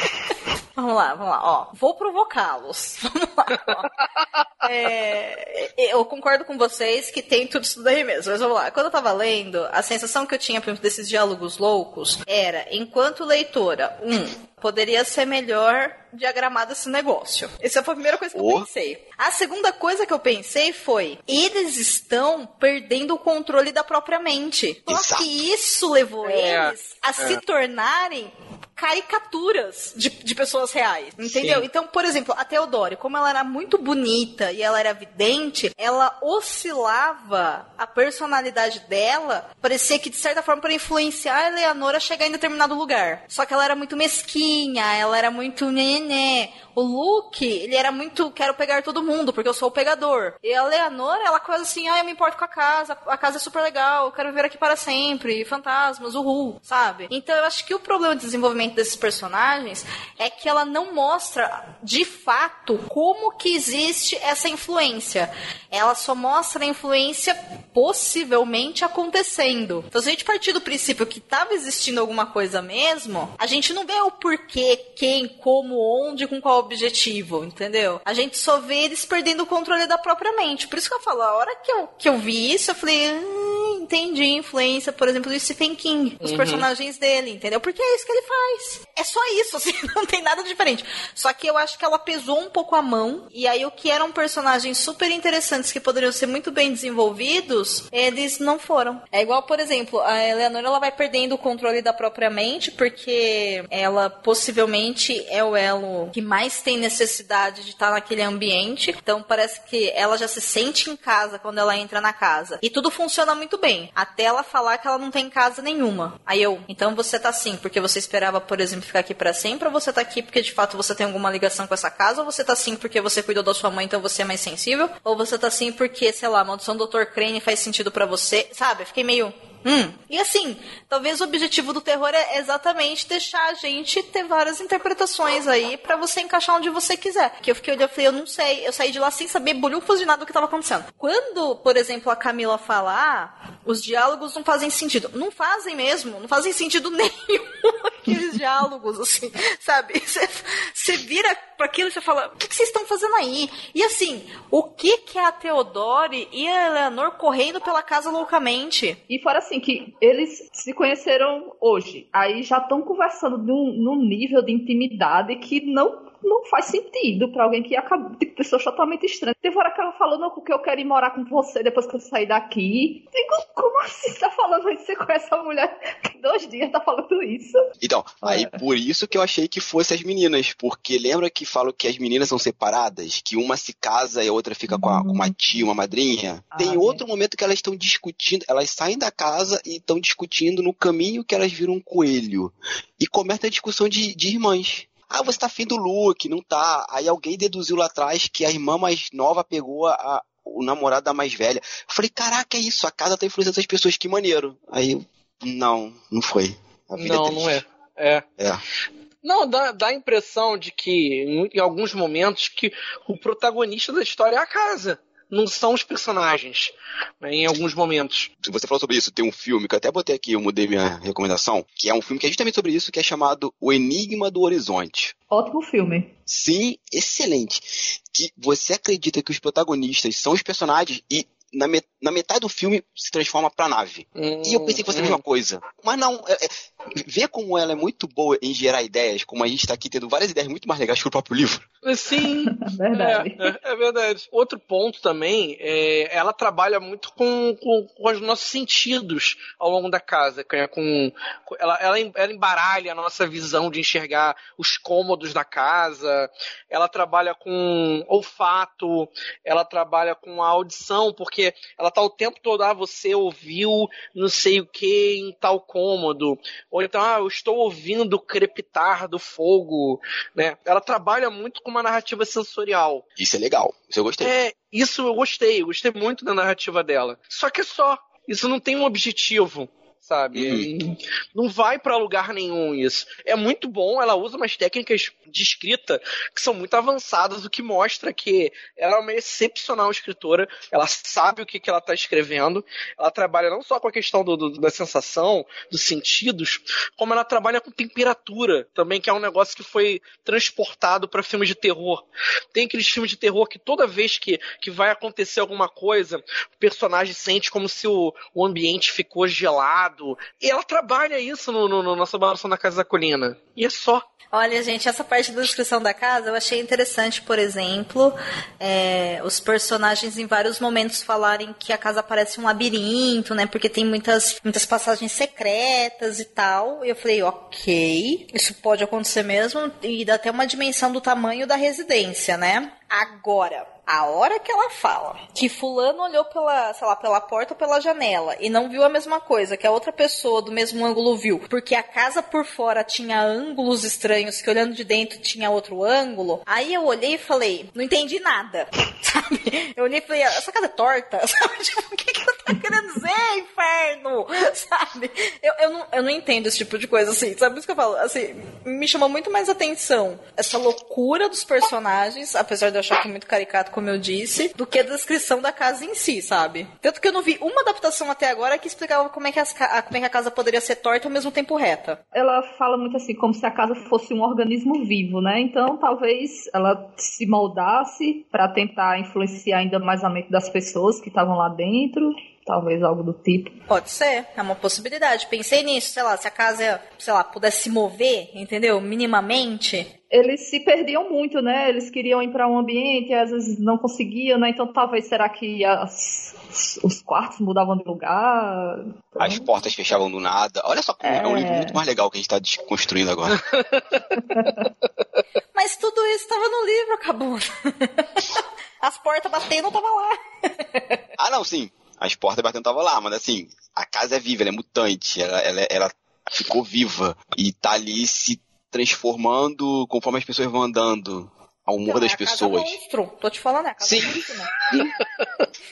vamos lá, vamos lá. Ó, vou provocá-los. Vamos lá. ó. É, eu concordo com vocês que tem tudo isso daí mesmo, mas vamos lá. Quando eu tava lendo, a sensação que eu tinha por exemplo, desses diálogos loucos era, enquanto leitora, um, poderia ser melhor diagramado esse negócio. Essa foi a primeira coisa que eu Oh. pensei. A segunda coisa que eu pensei foi: eles estão perdendo o controle da própria mente. Só que isso levou É, eles a se tornarem caricaturas de, de pessoas reais, entendeu? Sim. Então, por exemplo, a Theodore, como ela era muito bonita e ela era vidente, ela oscilava a personalidade dela, parecia que de certa forma para influenciar a Eleanor a chegar em determinado lugar. Só que ela era muito mesquinha, ela era muito nenê. O Luke, ele era muito quero pegar todo mundo, porque eu sou o pegador. E a Leonor, ela quase assim, ah, eu me importo com a casa, a casa é super legal, eu quero viver aqui para sempre, fantasmas, uhul, sabe? Então eu acho que o problema de desenvolvimento desses personagens é que ela não mostra de fato como que existe essa influência. Ela só mostra a influência possivelmente acontecendo. Então se a gente partir do princípio que estava existindo alguma coisa mesmo, a gente não vê o porquê, quem, como, onde, com qual objetivo, entendeu? A gente só vê eles perdendo o controle da própria mente. Por isso que eu falo, a hora que eu, que eu vi isso, eu falei, hum, entendi a influência, por exemplo, do Stephen King, os Uhum. personagens dele, entendeu? Porque é isso que ele faz. É só isso, assim, não tem nada diferente. Só que eu acho que ela pesou um pouco a mão, e aí o que eram personagens super interessantes que poderiam ser muito bem desenvolvidos, eles não foram. É igual, por exemplo, a Eleanor ela vai perdendo o controle da própria mente, porque ela possivelmente é o elo que mais tem necessidade de estar naquele ambiente. Então parece que ela já se sente em casa quando ela entra na casa. E tudo funciona muito bem, até ela falar que ela não tem casa nenhuma. Aí eu, então você tá assim, porque você esperava, por exemplo, ficar aqui pra sempre, ou você tá aqui porque de fato você tem alguma ligação com essa casa, ou você tá assim porque você cuidou da sua mãe, então você é mais sensível, ou você tá assim porque, sei lá, a maldição do Dr. Crane faz sentido pra você, sabe? Fiquei meio. Hum. E assim, talvez o objetivo do terror é exatamente deixar a gente ter várias interpretações aí pra você encaixar onde você quiser. Que eu fiquei olhando e falei, eu não sei, eu saí de lá sem saber bolhufas de nada do que tava acontecendo. Quando, por exemplo, a Camila falar, os diálogos não fazem sentido. Não fazem mesmo, não fazem sentido nenhum aqueles diálogos, assim, sabe? Você- vira pra aquilo e você fala, o que, vocês estão fazendo aí? E assim, o que que é a Theodore e a Eleanor correndo pela casa loucamente? E fora assim, que eles se conheceram hoje. Aí já estão conversando num, num nível de intimidade que não, não faz sentido pra alguém que acaba de pessoas totalmente estranhas. Teve hora que ela falou, não, porque eu quero ir morar com você depois que eu sair daqui. Digo, como assim você tá falando isso? Você conhece a mulher que dois dias tá falando isso? Então, aí É. por isso que eu achei que fosse as meninas, porque lembra que falam que as meninas são separadas, que uma se casa e a outra fica com, a- com uma tia, uma madrinha? Ah, Tem é. outro momento que elas estão discutindo, elas saem da casa e estão discutindo no caminho que elas viram um coelho. E começa a discussão de, de irmãs. Ah, você tá afim do Luke, não tá. Aí alguém deduziu lá atrás que a irmã mais nova pegou a, o namorado da mais velha. Eu falei, caraca, é isso, a casa tá influenciando essas pessoas, que maneiro. Aí, não, não foi. Vida Não, é não é. É. É. Não, dá, dá a impressão de que, em, em alguns momentos, que o protagonista da história é a casa. Não são os personagens, né, em alguns momentos. Você falou sobre isso, tem um filme que eu até botei aqui, eu mudei minha recomendação, que é um filme que é justamente sobre isso, que é chamado O Enigma do Horizonte. Ótimo filme. Sim, excelente. Que você acredita que os protagonistas são os personagens e na, met- na metade do filme se transforma pra nave. E eu pensei que fosse a mesma coisa. Mas não, é, é, ver como ela é muito boa em gerar ideias, como a gente tá aqui tendo várias ideias muito mais legais que o próprio livro. Sim, Verdade. É, é, é verdade. Outro ponto também, é, ela trabalha muito com, com, com os nossos sentidos ao longo da casa. Com, com- ela, ela, ela embaralha a nossa visão de enxergar os cômodos da casa. Ela trabalha com olfato, ela trabalha com a audição, porque ela tá o tempo todo, ah, você ouviu não sei o que em tal cômodo. Ou então, ah, eu estou ouvindo o crepitar do fogo, né? Ela trabalha muito com uma narrativa sensorial. Isso é legal, isso eu gostei. É, isso eu gostei, eu gostei muito da narrativa dela. Só que é só, isso não tem um objetivo, sabe? Não vai pra lugar nenhum isso. É muito bom, ela usa umas técnicas de escrita que são muito avançadas, o que mostra que ela é uma excepcional escritora, ela sabe o que, que ela tá escrevendo, ela trabalha não só com a questão do- do- da sensação, dos sentidos, como ela trabalha com temperatura também, que é um negócio que foi transportado para filmes de terror. Tem aqueles filmes de terror que toda vez que, que vai acontecer alguma coisa, o personagem sente como se o, o ambiente ficou gelado. E ela trabalha isso no, no, no Nossa Balança na Casa da Colina. E é só. Olha, gente, essa parte da descrição da casa eu achei interessante, por exemplo, é, os personagens em vários momentos falarem que a casa parece um labirinto, né? Porque tem muitas, muitas passagens secretas e tal. E eu falei, ok, isso pode acontecer mesmo. E dá até uma dimensão do tamanho da residência, né? Agora, a hora que ela fala que fulano olhou pela, sei lá, pela porta ou pela janela e não viu a mesma coisa que a outra pessoa do mesmo ângulo viu, porque a casa por fora tinha ângulos estranhos que olhando de dentro tinha outro ângulo. Aí eu olhei e falei, não entendi nada. Sabe? Eu olhei e falei, essa casa é torta, sabe? Tipo, o que que ela tá querendo dizer, inferno? Sabe? Eu, eu, não, eu não entendo esse tipo de coisa assim, sabe? Por isso que eu falo, assim, me chamou muito mais atenção essa loucura dos personagens, apesar de eu achar que é muito caricato, como eu disse, do que a descrição da casa em si, sabe? Tanto que eu não vi uma adaptação até agora que explicava como é que, as como é que a casa poderia ser torta ao mesmo tempo reta. Ela fala muito assim, como se a casa fosse um organismo vivo, né? Então talvez ela se moldasse para tentar influenciar ainda mais a mente das pessoas que estavam lá dentro. Talvez algo do tipo. Pode ser, é uma possibilidade. Pensei nisso, sei lá, se a casa, sei lá, pudesse se mover, entendeu? Minimamente. Eles se perdiam muito, né? Eles queriam ir para um ambiente e às vezes não conseguiam, né? Então talvez será que as- os quartos mudavam de lugar? As portas fechavam do nada. Olha só, como é um É. livro muito mais legal que a gente tá desconstruindo agora. Mas tudo isso tava no livro, acabou. As portas batendo, tava lá. Ah, não, sim. As portas batendo tava lá, mas assim, a casa é viva, ela é mutante, ela, ela, ela ficou viva e tá ali se transformando conforme as pessoas vão andando. Ao humor Então, das é a casa pessoas. monstro. Tô te falando, é a casa Sim. monstro, né?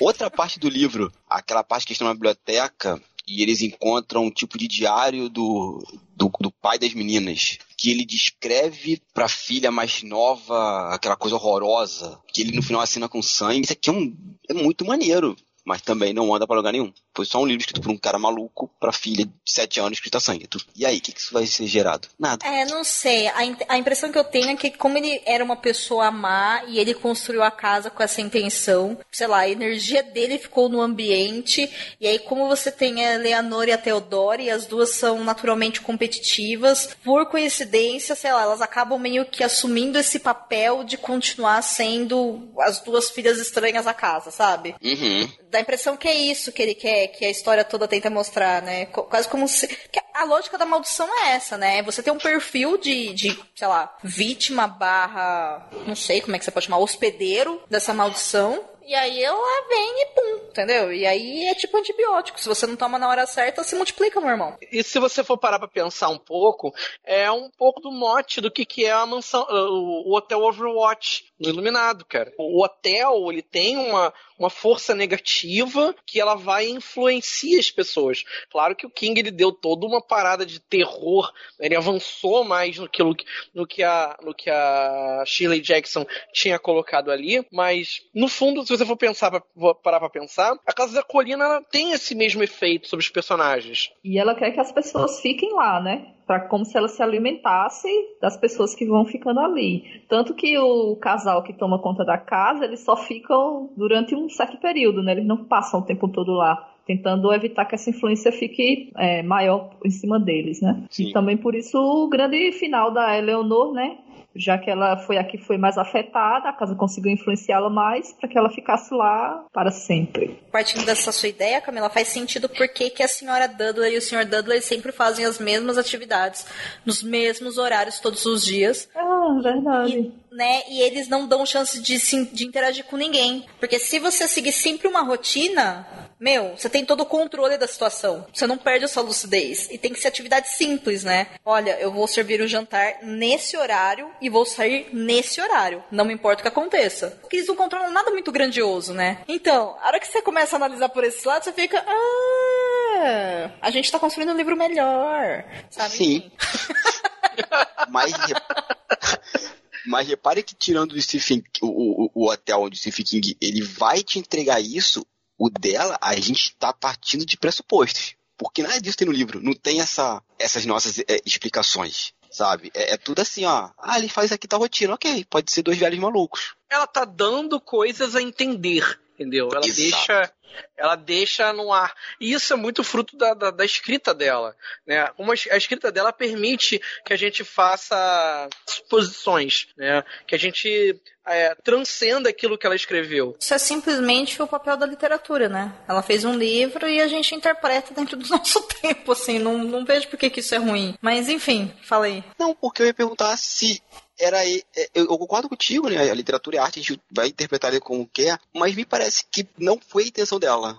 Outra parte do livro, aquela parte que estão na biblioteca e eles encontram um tipo de diário do, do, do pai das meninas. Que ele descreve pra filha mais nova aquela coisa horrorosa. Que ele no final assina com sangue. Isso aqui é, um, é muito maneiro. Mas também não anda pra lugar nenhum. Foi só um livro escrito por um cara maluco pra filha de 7 anos escrita a sangue. Tu- E aí, o que, que isso vai ser gerado? Nada. É, não sei. A, a impressão que eu tenho é que, como ele era uma pessoa má e ele construiu a casa com essa intenção, sei lá, a energia dele ficou no ambiente. E aí, como você tem a Leonor e a Theodora, e as duas são naturalmente competitivas, por coincidência, sei lá, elas acabam meio que assumindo esse papel de continuar sendo as duas filhas estranhas da casa, sabe? Uhum. Dá a impressão que é isso que ele quer, que a história toda tenta mostrar, né? Quase como se. a lógica da maldição é essa, né? Você tem um perfil de, de, sei lá, vítima barra. não sei como é que você pode chamar, hospedeiro dessa maldição. E aí ela vem e pum, entendeu? E aí é tipo antibiótico. Se você não toma na hora certa, se multiplica, meu irmão. E se você for parar pra pensar um pouco, é um pouco do mote do que, que é a mansão, o, Hotel Overwatch no Iluminado, cara. O hotel, ele tem uma, uma força negativa que ela vai influenciar as pessoas. Claro que o King ele deu toda uma parada de terror, ele avançou mais no que, no que, a, no que a Shirley Jackson tinha colocado ali, mas no fundo, se você for pensar, parar pra pensar, a Casa da Colina tem esse mesmo efeito sobre os personagens. E ela quer que as pessoas fiquem lá, né? Pra, como se ela se alimentasse das pessoas que vão ficando ali. Tanto que o casal que toma conta da casa, eles só ficam durante um certo período, né? Eles não passam o tempo todo lá tentando evitar que essa influência fique é, maior em cima deles, né? Sim. E também por isso o grande final da Eleonor, né? Já que ela foi a que foi mais afetada, a casa conseguiu influenciá-la mais para que ela ficasse lá para sempre. Partindo dessa sua ideia, Camila, faz sentido porque que a senhora Dudley e o senhor Dudley sempre fazem as mesmas atividades nos mesmos horários todos os dias. Ah, verdade. E, né, e eles não dão chance de, de interagir com ninguém. Porque se você seguir sempre uma rotina, meu, você tem todo o controle da situação. Você não perde a sua lucidez. E tem que ser atividade simples, né? Olha, eu vou servir o jantar nesse horário e vou sair nesse horário. Não me importa o que aconteça. Porque eles não controlam nada muito grandioso, né? Então, a hora que você começa a analisar por esse lado, você fica. Ah, a gente tá construindo um livro melhor. Sabe? Sim. Mas. Mas repare que tirando o Stephen, o, o, o hotel onde o Stephen King ele vai te entregar isso, o dela, a gente está partindo de pressupostos. Porque nada disso tem no livro. Não tem essa, essas nossas é, explicações, sabe? É, é, tudo assim, ó. Ah, ele faz aqui tá rotina. Ok, pode ser dois velhos malucos. Ela tá dando coisas a entender, entendeu? Ela Exato. deixa ela deixa no ar. E isso é muito fruto da, da, da escrita dela. Né? Uma, a escrita dela permite que a gente faça suposições, né? que a gente é, transcenda aquilo que ela escreveu. Isso é simplesmente o papel da literatura, né? Ela fez um livro e a gente interpreta dentro do nosso tempo, assim. Não, não vejo por que, que isso é ruim. Mas enfim, falei. Não, porque eu ia perguntar se era é, eu, concordo contigo, né? A literatura e a arte a gente vai interpretar como quer, mas me parece que não foi a intenção dela.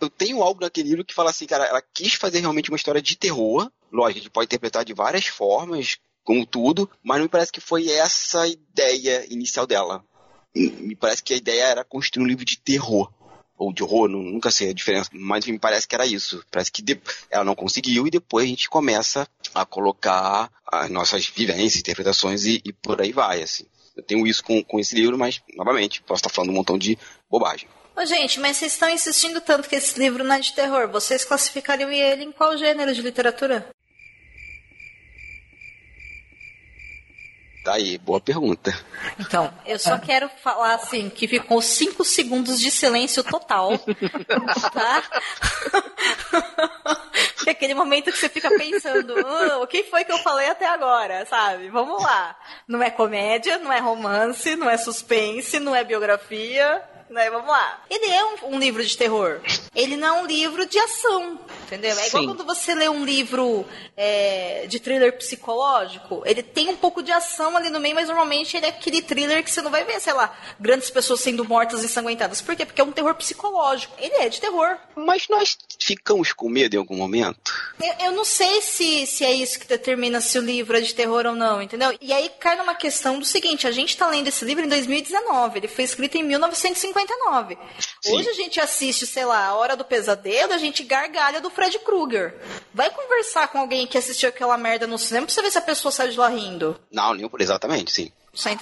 Eu tenho algo naquele livro que fala assim, cara, ela quis fazer realmente uma história de terror. Lógico, a gente pode interpretar de várias formas, como tudo, mas não me parece que foi essa a ideia inicial dela. Me parece que a ideia era construir um livro de terror ou de horror, nunca sei a diferença, mas me parece que era isso. Parece que ela não conseguiu e depois a gente começa a colocar as nossas vivências, interpretações e, e por aí vai, assim. Eu tenho isso com, com esse livro, mas, novamente, posso estar falando um montão de bobagem. Ô, gente, mas vocês estão insistindo tanto que esse livro não é de terror. Vocês classificariam ele em qual gênero de literatura? Tá aí, boa pergunta. Então, eu só quero falar assim, que ficou cinco segundos de silêncio total, tá? que é aquele momento que você fica pensando, oh, o que foi que eu falei até agora, sabe? Vamos lá. Não é comédia, não é romance, não é suspense, não é biografia, né? Vamos lá. Ele é um, um, livro de terror. Ele não é um livro de ação, entendeu? É igual Sim. quando você lê um livro é, de thriller psicológico. Ele tem um pouco de ação ali no meio, mas normalmente ele é aquele thriller que você não vai ver, sei lá, grandes pessoas sendo mortas e ensanguentadas. Por quê? Porque é um terror psicológico. Ele é de terror. Mas nós ficamos com medo em algum momento? Eu, eu não sei se, se é isso que determina se o livro é de terror ou não, entendeu? E aí cai numa questão do seguinte: a gente tá lendo esse livro em 2019. Ele foi escrito em 1950 59. Sim. Hoje a gente assiste, sei lá, A Hora do Pesadelo, a gente gargalha do Fred Krueger. Vai conversar com alguém que assistiu aquela merda no cinema pra você ver se a pessoa sai de lá rindo. Não, nem, exatamente, sim.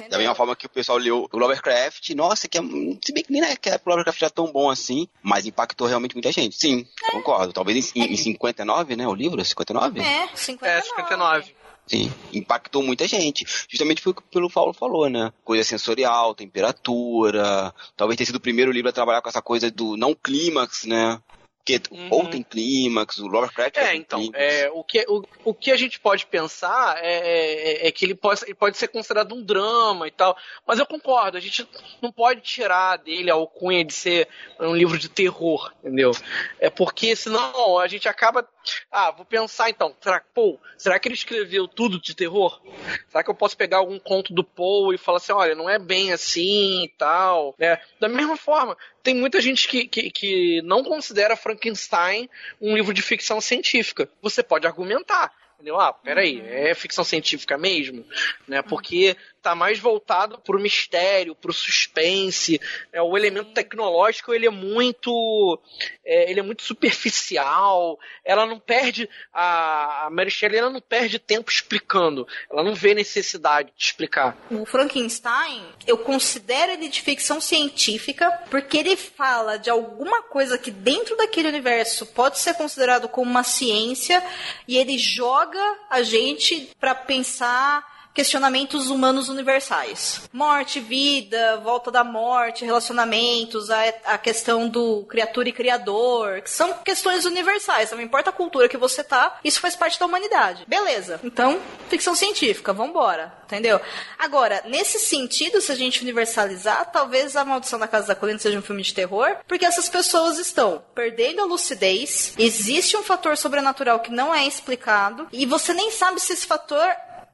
Da mesma forma que o pessoal leu o Lovecraft, nossa, que é, se bem que nem é que o Lovecraft já é tão bom assim, mas impactou realmente muita gente. Sim, é. concordo. Talvez em, em 59, né, o livro, 59? É, 59. É, 59. Sim, impactou muita gente. Justamente pelo que o Paulo falou, né? Coisa sensorial, temperatura. Talvez tenha sido o primeiro livro a trabalhar com essa coisa do não clímax, né? Porque Uhum. ou tem clímax, o Lovecraft É, tem então, clímax. é, o, que, o, o que a gente pode pensar é, é- é que ele pode, ele pode ser considerado um drama e tal, mas eu concordo, a gente não pode tirar dele a alcunha de ser um livro de terror, entendeu? É porque senão a gente acaba. Ah, vou pensar então, será, pô, será que ele escreveu tudo de terror? Será que eu posso pegar algum conto do Poe e falar assim, olha, não é bem assim e tal, né? Da mesma forma, tem muita gente que, que, que não considera Frankenstein um livro de ficção científica. Você pode argumentar. Entendeu? Ah, peraí, é ficção científica mesmo? Né? Porque tá mais voltado pro mistério, pro suspense. É, o elemento tecnológico ele é muito. é, ele é muito superficial. Ela não perde. A, a Mary Shelley ela não perde tempo explicando. Ela não vê necessidade de explicar. O Frankenstein, eu considero ele de ficção científica porque ele fala de alguma coisa que dentro daquele universo pode ser considerado como uma ciência e ele joga a gente pra pensar questionamentos humanos universais. Morte, vida, volta da morte, relacionamentos, a, a questão do criatura e criador, que são questões universais, não importa a cultura que você tá, isso faz parte da humanidade. Beleza. Então, ficção científica, vambora, entendeu? Agora, nesse sentido, se a gente universalizar, talvez a Maldição da Casa da Colina seja um filme de terror, porque essas pessoas estão perdendo a lucidez, existe um fator sobrenatural que não é explicado, e você nem sabe se esse fator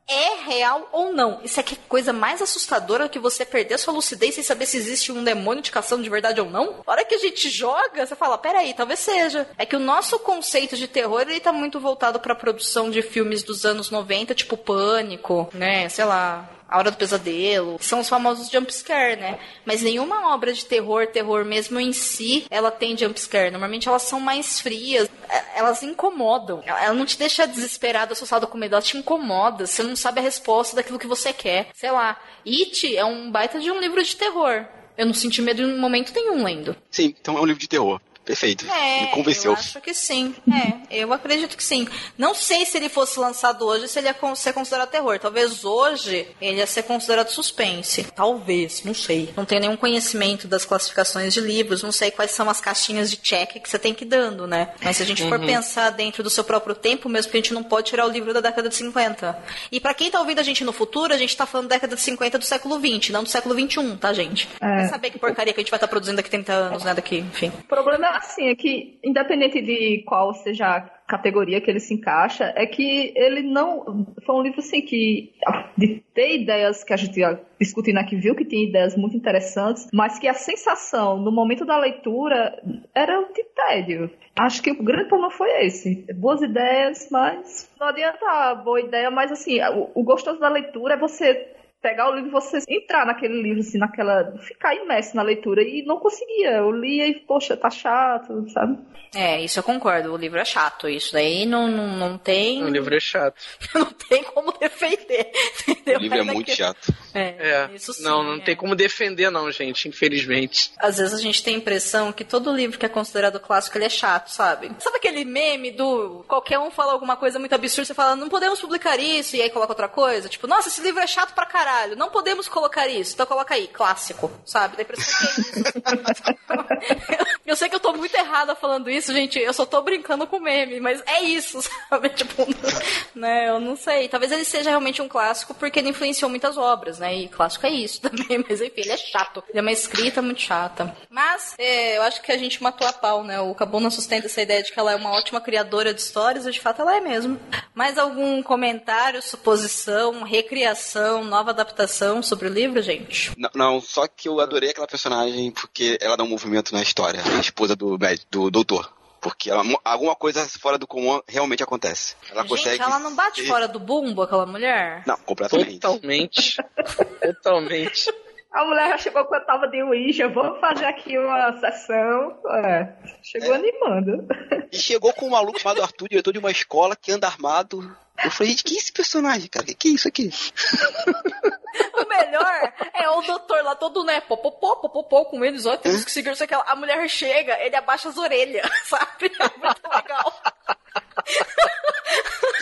é real ou não. Isso é que coisa mais assustadora que você perder sua lucidez sem saber se existe um demônio te caçando de verdade ou não. A hora que a gente joga, você fala, peraí, talvez seja. É que o nosso conceito de terror, ele tá muito voltado pra produção de filmes dos anos 90, tipo Pânico, né, sei lá... A Hora do Pesadelo, são os famosos jumpscare, né? Mas nenhuma obra de terror, terror mesmo em si, ela tem jumpscare. Normalmente elas são mais frias, é, elas incomodam. Ela não te deixa desesperado, assustado com medo, ela te incomoda. Você não sabe a resposta daquilo que você quer. Sei lá. It é um baita de um livro de terror. Eu não senti medo em momento nenhum lendo. Sim, então é um livro de terror. Perfeito. É, Me convenceu. eu acho que sim. É, eu acredito que sim. Não sei se ele fosse lançado hoje, se ele ia ser considerado terror. Talvez hoje ele ia ser considerado suspense. Talvez, não sei. Não tenho nenhum conhecimento das classificações de livros, não sei quais são as caixinhas de check que você tem que ir dando, né? Mas se a gente for Uhum. pensar dentro do seu próprio tempo, mesmo que a gente não pode tirar o livro da década de 50. E pra quem tá ouvindo a gente no futuro, a gente tá falando década de 50 do século 20, não do século 21, tá, gente? É. Vai saber que porcaria que a gente vai estar produzindo daqui 30 anos, né? Daqui, enfim. O problema é assim, é que, independente de qual seja a categoria que ele se encaixa, é que ele não. Foi um livro assim que. De ter ideias que a gente ia discutindo aqui, viu que tinha ideias muito interessantes, mas que a sensação no momento da leitura era de tédio. Acho que o grande problema foi esse. Boas ideias, mas não adianta boa ideia, mas assim, o, o gostoso da leitura é você pegar o livro e você entrar naquele livro, assim, naquela. ficar imerso na leitura. E não conseguia. Eu lia e, poxa, tá chato, sabe? É, isso eu concordo. O livro é chato. Isso daí não, não, não tem. O livro é chato. não tem como defender. Entendeu? O livro é Mas muito que- chato. É, É. isso sim. não, não é. tem como defender, não, gente, infelizmente. Às vezes a gente tem a impressão que todo livro que é considerado clássico ele é chato, sabe? Sabe aquele meme do qualquer um fala alguma coisa muito absurda, você fala, não podemos publicar isso, e aí coloca outra coisa? Tipo, nossa, esse livro é chato pra caralho, não podemos colocar isso. Então coloca aí, clássico, sabe? Dá impressão que é isso. eu sei que eu tô muito errada falando isso, gente. Eu só tô brincando com meme, mas é isso, sabe? Tipo, né? Eu não sei. Talvez ele seja realmente um clássico porque ele influenciou muitas obras, né? E clássico é isso também, mas enfim, ele é chato. Ele é uma escrita muito chata. Mas é, eu acho que a gente matou a pau, né? O Cabuna sustenta essa ideia de que ela é uma ótima criadora de histórias, e de fato ela é mesmo. Mais algum comentário, suposição, recriação, nova adaptação sobre o livro, gente? Não, não, só que eu adorei aquela personagem porque ela dá um movimento na história. A esposa do, do doutor. Porque ela- alguma coisa fora do comum realmente acontece. Ela gente, consegue. ela não bate ser- fora do bumbo, aquela mulher? Não, completamente. Totalmente. Totalmente. A mulher já chegou quando tava de Ouija, vamos fazer aqui uma sessão. É, chegou É. animando. E chegou com um maluco chamado Arthur, diretor de uma escola que anda armado. Eu falei, gente, que é esse personagem, cara? Que, que é isso aqui? O melhor é o doutor lá todo, né, popopó, popopó com eles, ó, temos que seguir isso aqui. A mulher chega, ele abaixa as orelhas, sabe? É muito legal.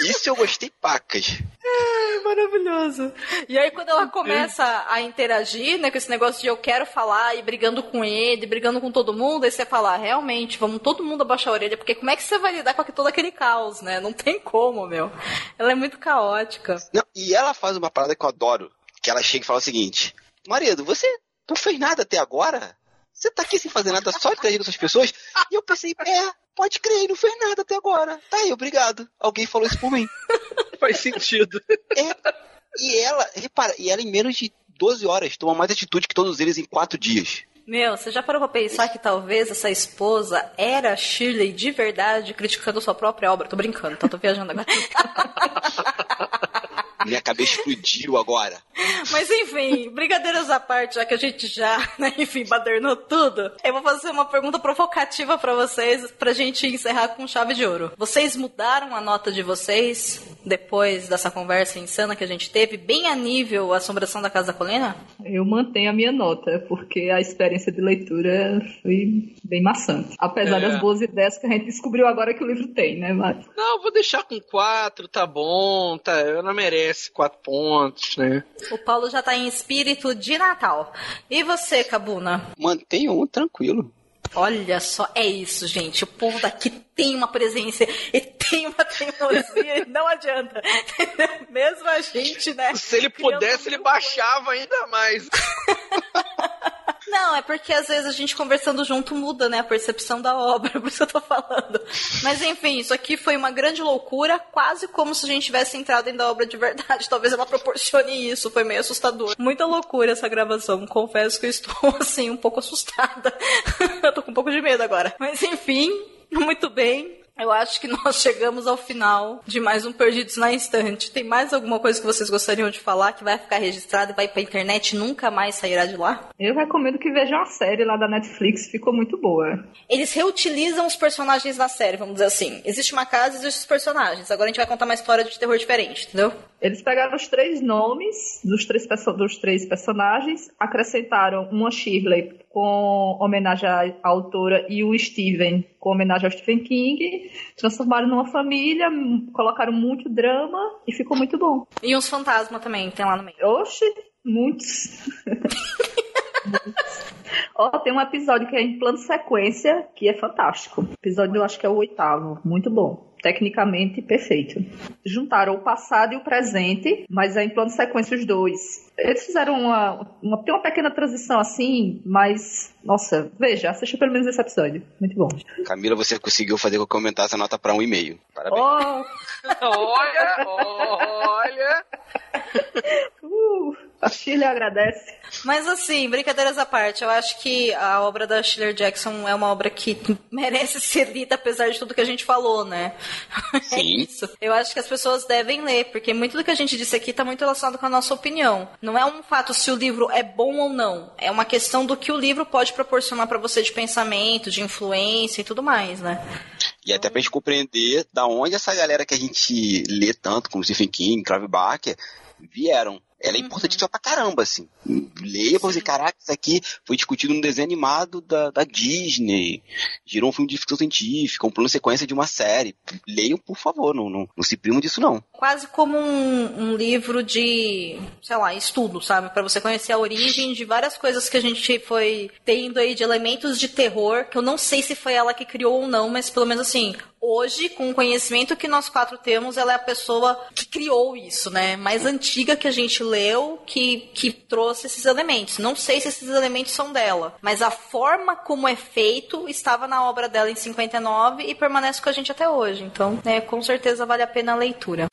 Isso eu gostei pacas. É maravilhoso. E aí, quando ela começa a interagir, né, com esse negócio de eu quero falar e brigando com ele, brigando com todo mundo, aí você fala, realmente, vamos todo mundo abaixar a orelha, porque como é que você vai lidar com todo aquele caos, né? Não tem como, meu. Ela é muito caótica. Não, e ela faz uma parada que eu adoro, que ela chega e fala o seguinte: Marido, você não fez nada até agora? Você tá aqui sem fazer nada, só interagindo com essas pessoas? E eu pensei, é, pode crer, não fez nada até agora. Tá aí, obrigado. Alguém falou isso por mim. Faz sentido. É. E ela, repara, e ela em menos de 12 horas toma mais atitude que todos eles em 4 dias. Meu, você já parou pra pensar que talvez essa esposa era Shirley de verdade criticando sua própria obra? Tô brincando, tá? Tô viajando agora. Minha cabeça explodiu agora. Mas enfim, brincadeiras à parte, já que a gente já, né, enfim, badernou tudo, eu vou fazer uma pergunta provocativa para vocês, pra gente encerrar com chave de ouro. Vocês mudaram a nota de vocês depois dessa conversa insana que a gente teve, bem a nível Assombração da Casa da Colina? Eu mantenho a minha nota, porque a experiência de leitura foi bem maçante. Apesar É. das boas ideias que a gente descobriu agora que o livro tem, né, Mário? Não, vou deixar com quatro, tá bom, tá, ela merece quatro pontos, né? O Paulo já tá em espírito de Natal. E você, Cabuna? Mantenha um tranquilo. Olha só, é isso, gente. O povo daqui tem uma presença e tem uma teimosia e não adianta. Entendeu? Mesmo a gente, né? Se ele pudesse, ele baixava ainda mais. Não, é porque às vezes a gente conversando junto muda, né, a percepção da obra, por isso eu tô falando. Mas enfim, isso aqui foi uma grande loucura, quase como se a gente tivesse entrado dentro da obra de verdade. Talvez ela proporcione isso, foi meio assustador. Muita loucura essa gravação, confesso que eu estou, assim, um pouco assustada. eu tô com um pouco de medo agora. Mas enfim, muito bem. Eu acho que nós chegamos ao final de mais um Perdidos na Estante. Tem mais alguma coisa que vocês gostariam de falar que vai ficar registrado e vai pra internet e nunca mais sairá de lá? Eu recomendo que vejam a série lá da Netflix, ficou muito boa. Eles reutilizam os personagens da série, vamos dizer assim. Existe uma casa e existem os personagens. Agora a gente vai contar uma história de terror diferente, entendeu? Eles pegaram os três nomes dos três, dos três personagens, acrescentaram uma Shirley com homenagem à autora e o Steven com homenagem ao Stephen King, transformaram numa família, colocaram muito drama e ficou muito bom. E uns fantasmas também, tem lá no meio. Oxe, muitos. Ó, tem um episódio que é em plano sequência, que é fantástico. Episódio, eu acho que é o oitavo. Muito bom. Tecnicamente perfeito. Juntaram o passado e o presente, mas é em plano sequência os dois. Eles fizeram uma, uma. Tem uma pequena transição assim, mas. Nossa, veja, assista pelo menos esse episódio. Muito bom. Camila, você conseguiu fazer com que eu aumentasse a nota pra um e meio. Parabéns. Ó, olha, olha. uh, a Shirley agradece. Mas assim, brincadeiras à parte, eu acho que a obra da Shirley Jackson é uma obra que merece ser lida apesar de tudo que a gente falou, né? É Sim. isso. Eu acho que as pessoas devem ler, porque muito do que a gente disse aqui está muito relacionado com a nossa opinião. Não é um fato se o livro é bom ou não. É uma questão do que o livro pode proporcionar para você de pensamento, de influência e tudo mais, né? E até pra gente compreender da onde essa galera que a gente lê tanto, como Stephen King, Clive Barker, vieram. Ela é importantíssima pra caramba, assim. Leia pra você, caraca, isso aqui foi discutido no desenho animado da, da Disney. Girou um filme de ficção científica, um plano sequência de uma série. Leiam, por favor, não, não, não se primam disso, não. Quase como um, um livro de, sei lá, estudo, sabe? Para você conhecer a origem de várias coisas que a gente foi tendo aí de elementos de terror, que eu não sei se foi ela que criou ou não, mas pelo menos assim, hoje, com o conhecimento que nós quatro temos, ela é a pessoa que criou isso, né? Mais antiga que a gente leu, que, que trouxe esses elementos. Não sei se esses elementos são dela, mas a forma como é feito estava na obra dela em 59 e permanece com a gente até hoje. Então, né, com certeza vale a pena a leitura.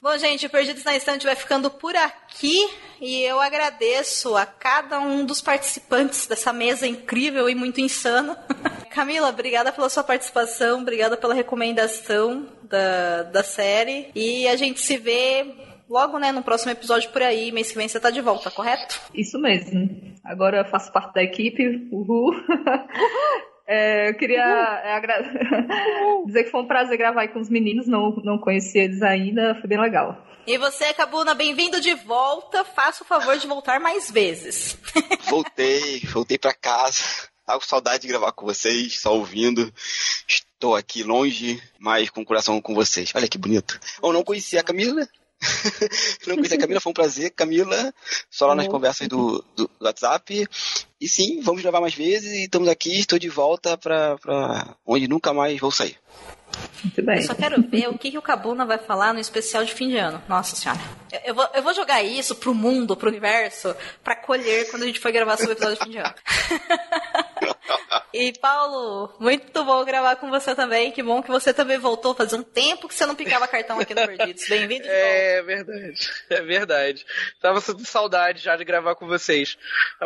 Bom, gente, o Perdidos na Estante vai ficando por aqui e eu agradeço a cada um dos participantes dessa mesa incrível e muito insana. Camila, obrigada pela sua participação, obrigada pela recomendação da, da série e a gente se vê logo, né, no próximo episódio por aí. Mês que vem você tá de volta, correto? Isso mesmo. Agora eu faço parte da equipe. Uhul. É, eu queria agra- dizer que foi um prazer gravar aí com os meninos, não, não conheci eles ainda, foi bem legal. E você, Cabuna, bem-vindo de volta. Faça o favor de voltar mais vezes. Voltei, voltei pra casa. Tava com saudade de gravar com vocês, só ouvindo. tô aqui longe, mas com o coração com vocês. Olha que bonito. Eu não conhecia a Camila. Não conhecia a Camila, foi um prazer, Camila. Só lá nas conversas do, do, do WhatsApp. E sim, vamos gravar mais vezes e estamos aqui, estou de volta para onde nunca mais vou sair. Muito bem. Eu só quero ver o que, que o Cabuna vai falar no especial de fim de ano. Nossa senhora. Eu, eu, vou, eu vou jogar isso pro mundo, pro universo, para colher quando a gente for gravar sobre o episódio de fim de ano. E Paulo, muito bom gravar com você também. Que bom que você também voltou. Fazia um tempo que você não picava cartão aqui no Perdidos. Bem-vindo. É verdade, é verdade. Tava sentindo saudade já de gravar com vocês.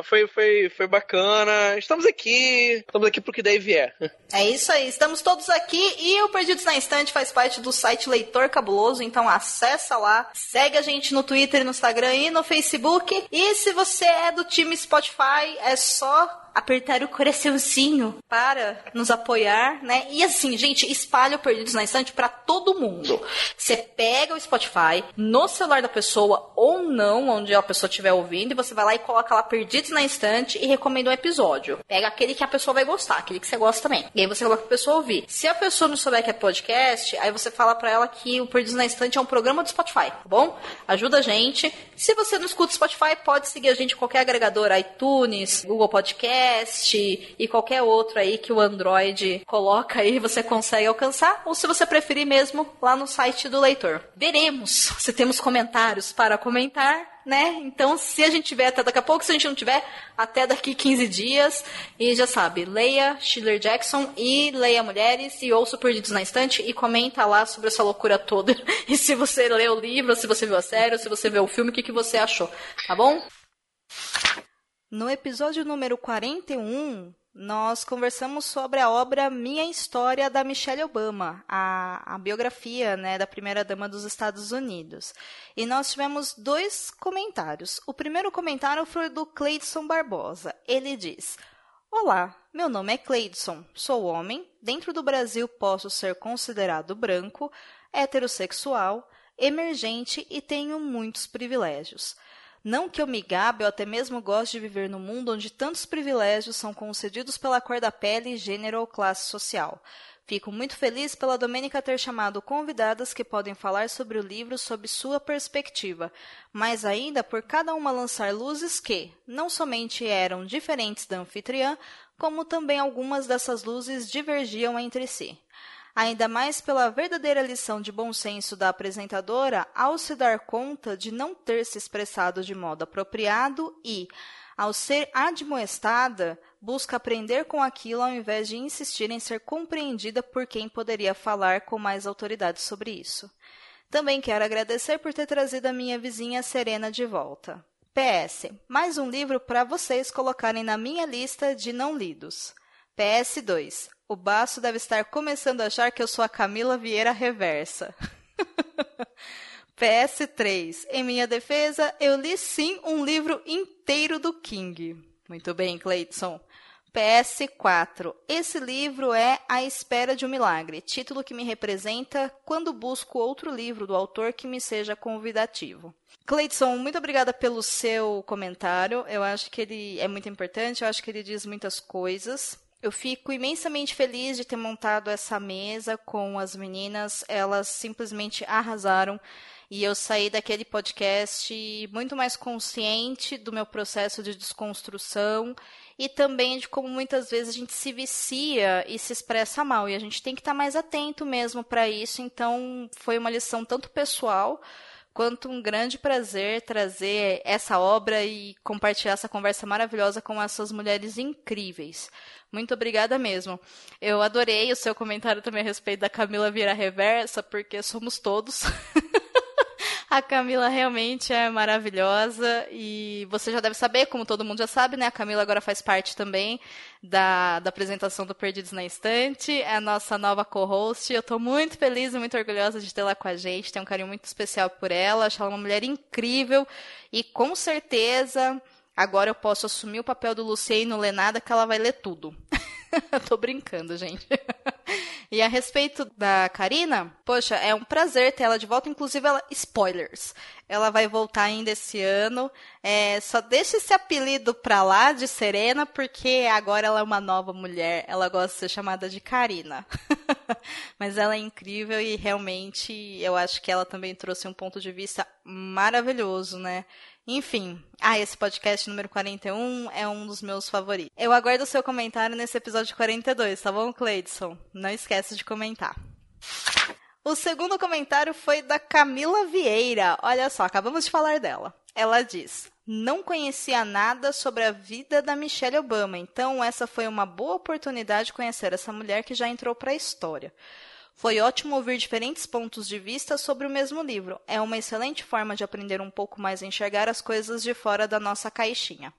Foi, foi, foi bacana. Estamos aqui, estamos aqui pro que daí vier. É isso aí, estamos todos aqui e o Perdidos na Estante faz parte do site Leitor Cabuloso, então acessa lá, segue a gente no Twitter, no Instagram e no Facebook. E se você é do time Spotify, é só apertar o coraçãozinho para nos apoiar, né? E assim, gente, espalha o Perdidos na Estante para todo mundo. Você pega o Spotify no celular da pessoa ou não, onde a pessoa estiver ouvindo, e você vai lá e coloca lá Perdidos na Estante e recomenda um episódio. Pega aquele que a pessoa vai gostar, aquele que você gosta também. E aí você coloca pra pessoa ouvir. Se a pessoa não souber que é podcast, aí você fala para ela que o Perdidos na Estante é um programa do Spotify, tá bom? Ajuda a gente. Se você não escuta o Spotify, pode seguir a gente em qualquer agregador, iTunes, Google Podcast, Cast e qualquer outro aí que o Android coloca aí, você consegue alcançar, ou se você preferir mesmo, lá no site do leitor. Veremos se temos comentários para comentar né? Então, se a gente tiver até daqui a pouco, se a gente não tiver, até daqui 15 dias. E já sabe, leia Schiller Jackson e leia Mulheres e ouça Perdidos na Estante e comenta lá sobre essa loucura toda. e se você leu o livro, se você viu a série, se você viu o filme, o que, que você achou, tá bom? No episódio número 41, nós conversamos sobre a obra Minha História da Michelle Obama, a, a biografia né, da primeira-dama dos Estados Unidos. E nós tivemos dois comentários. O primeiro comentário foi do Cleidson Barbosa. Ele diz: Olá, meu nome é Cleidson, sou homem, dentro do Brasil posso ser considerado branco, heterossexual, emergente e tenho muitos privilégios. Não que eu me gabe ou até mesmo goste de viver num mundo onde tantos privilégios são concedidos pela cor da pele, gênero ou classe social. Fico muito feliz pela Domênica ter chamado convidadas que podem falar sobre o livro sob sua perspectiva, mas ainda por cada uma lançar luzes que, não somente eram diferentes da anfitriã, como também algumas dessas luzes divergiam entre si ainda mais pela verdadeira lição de bom senso da apresentadora ao se dar conta de não ter se expressado de modo apropriado e, ao ser admoestada, busca aprender com aquilo ao invés de insistir em ser compreendida por quem poderia falar com mais autoridade sobre isso. Também quero agradecer por ter trazido a minha vizinha Serena de volta. PS. Mais um livro para vocês colocarem na minha lista de não lidos. PS2. O Baço deve estar começando a achar que eu sou a Camila Vieira reversa. PS3. Em minha defesa, eu li sim um livro inteiro do King. Muito bem, Cleiton. PS4. Esse livro é A Espera de um Milagre, título que me representa quando busco outro livro do autor que me seja convidativo. Cleiton, muito obrigada pelo seu comentário. Eu acho que ele é muito importante, eu acho que ele diz muitas coisas. Eu fico imensamente feliz de ter montado essa mesa com as meninas. Elas simplesmente arrasaram. E eu saí daquele podcast muito mais consciente do meu processo de desconstrução e também de como muitas vezes a gente se vicia e se expressa mal. E a gente tem que estar mais atento mesmo para isso. Então, foi uma lição tanto pessoal quanto um grande prazer trazer essa obra e compartilhar essa conversa maravilhosa com essas mulheres incríveis. Muito obrigada mesmo. Eu adorei o seu comentário também a respeito da Camila Vira Reversa, porque somos todos. A Camila realmente é maravilhosa e você já deve saber, como todo mundo já sabe, né? A Camila agora faz parte também da, da apresentação do Perdidos na Estante, é a nossa nova co-host. Eu estou muito feliz e muito orgulhosa de tê-la com a gente, tenho um carinho muito especial por ela, acho ela uma mulher incrível e com certeza agora eu posso assumir o papel do Luciano e não ler nada que ela vai ler tudo. Tô brincando, gente. E a respeito da Karina, poxa, é um prazer ter ela de volta. Inclusive, ela, spoilers. Ela vai voltar ainda esse ano. É, só deixa esse apelido pra lá de Serena, porque agora ela é uma nova mulher. Ela gosta de ser chamada de Karina. Mas ela é incrível e realmente eu acho que ela também trouxe um ponto de vista maravilhoso, né? Enfim, ah, esse podcast número 41 é um dos meus favoritos. Eu aguardo o seu comentário nesse episódio 42, tá bom, Cleidson? Não esquece de comentar. O segundo comentário foi da Camila Vieira. Olha só, acabamos de falar dela. Ela diz: Não conhecia nada sobre a vida da Michelle Obama, então essa foi uma boa oportunidade de conhecer essa mulher que já entrou para a história. Foi ótimo ouvir diferentes pontos de vista sobre o mesmo livro. É uma excelente forma de aprender um pouco mais a enxergar as coisas de fora da nossa caixinha.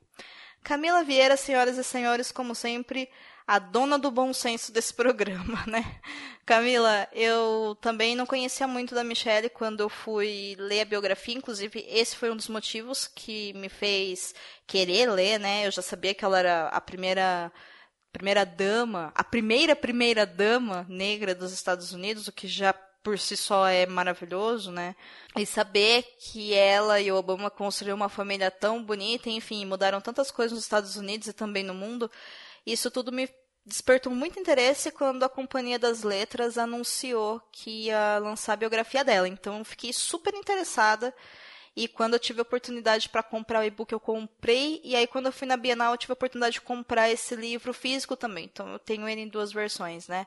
Camila Vieira, senhoras e senhores, como sempre, a dona do bom senso desse programa, né? Camila, eu também não conhecia muito da Michelle quando eu fui ler a biografia, inclusive esse foi um dos motivos que me fez querer ler, né? Eu já sabia que ela era a primeira primeira dama, a primeira primeira dama negra dos Estados Unidos, o que já por si só é maravilhoso, né? E saber que ela e o Obama construíram uma família tão bonita, enfim, mudaram tantas coisas nos Estados Unidos e também no mundo, isso tudo me despertou muito interesse quando a Companhia das Letras anunciou que ia lançar a biografia dela. Então, fiquei super interessada e quando eu tive oportunidade para comprar o e-book, eu comprei. E aí, quando eu fui na Bienal, eu tive a oportunidade de comprar esse livro físico também. Então, eu tenho ele em duas versões, né?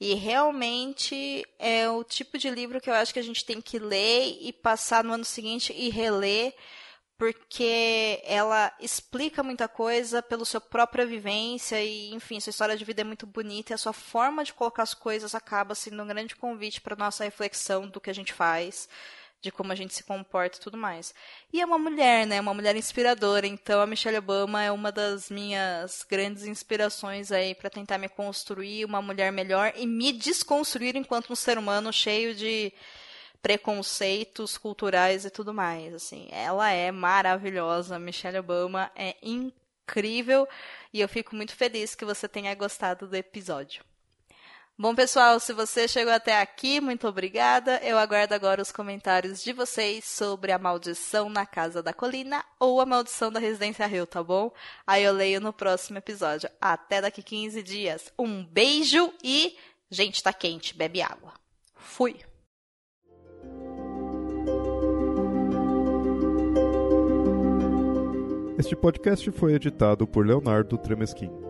E realmente é o tipo de livro que eu acho que a gente tem que ler e passar no ano seguinte e reler, porque ela explica muita coisa pela sua própria vivência e, enfim, sua história de vida é muito bonita e a sua forma de colocar as coisas acaba sendo um grande convite para nossa reflexão do que a gente faz de como a gente se comporta e tudo mais. E é uma mulher, né? Uma mulher inspiradora. Então a Michelle Obama é uma das minhas grandes inspirações aí para tentar me construir uma mulher melhor e me desconstruir enquanto um ser humano cheio de preconceitos culturais e tudo mais, assim. Ela é maravilhosa, Michelle Obama é incrível e eu fico muito feliz que você tenha gostado do episódio. Bom, pessoal, se você chegou até aqui, muito obrigada. Eu aguardo agora os comentários de vocês sobre a maldição na Casa da Colina ou a maldição da Residência Rio, tá bom? Aí eu leio no próximo episódio. Até daqui 15 dias. Um beijo e, gente, tá quente, bebe água. Fui! Este podcast foi editado por Leonardo Tremesquim.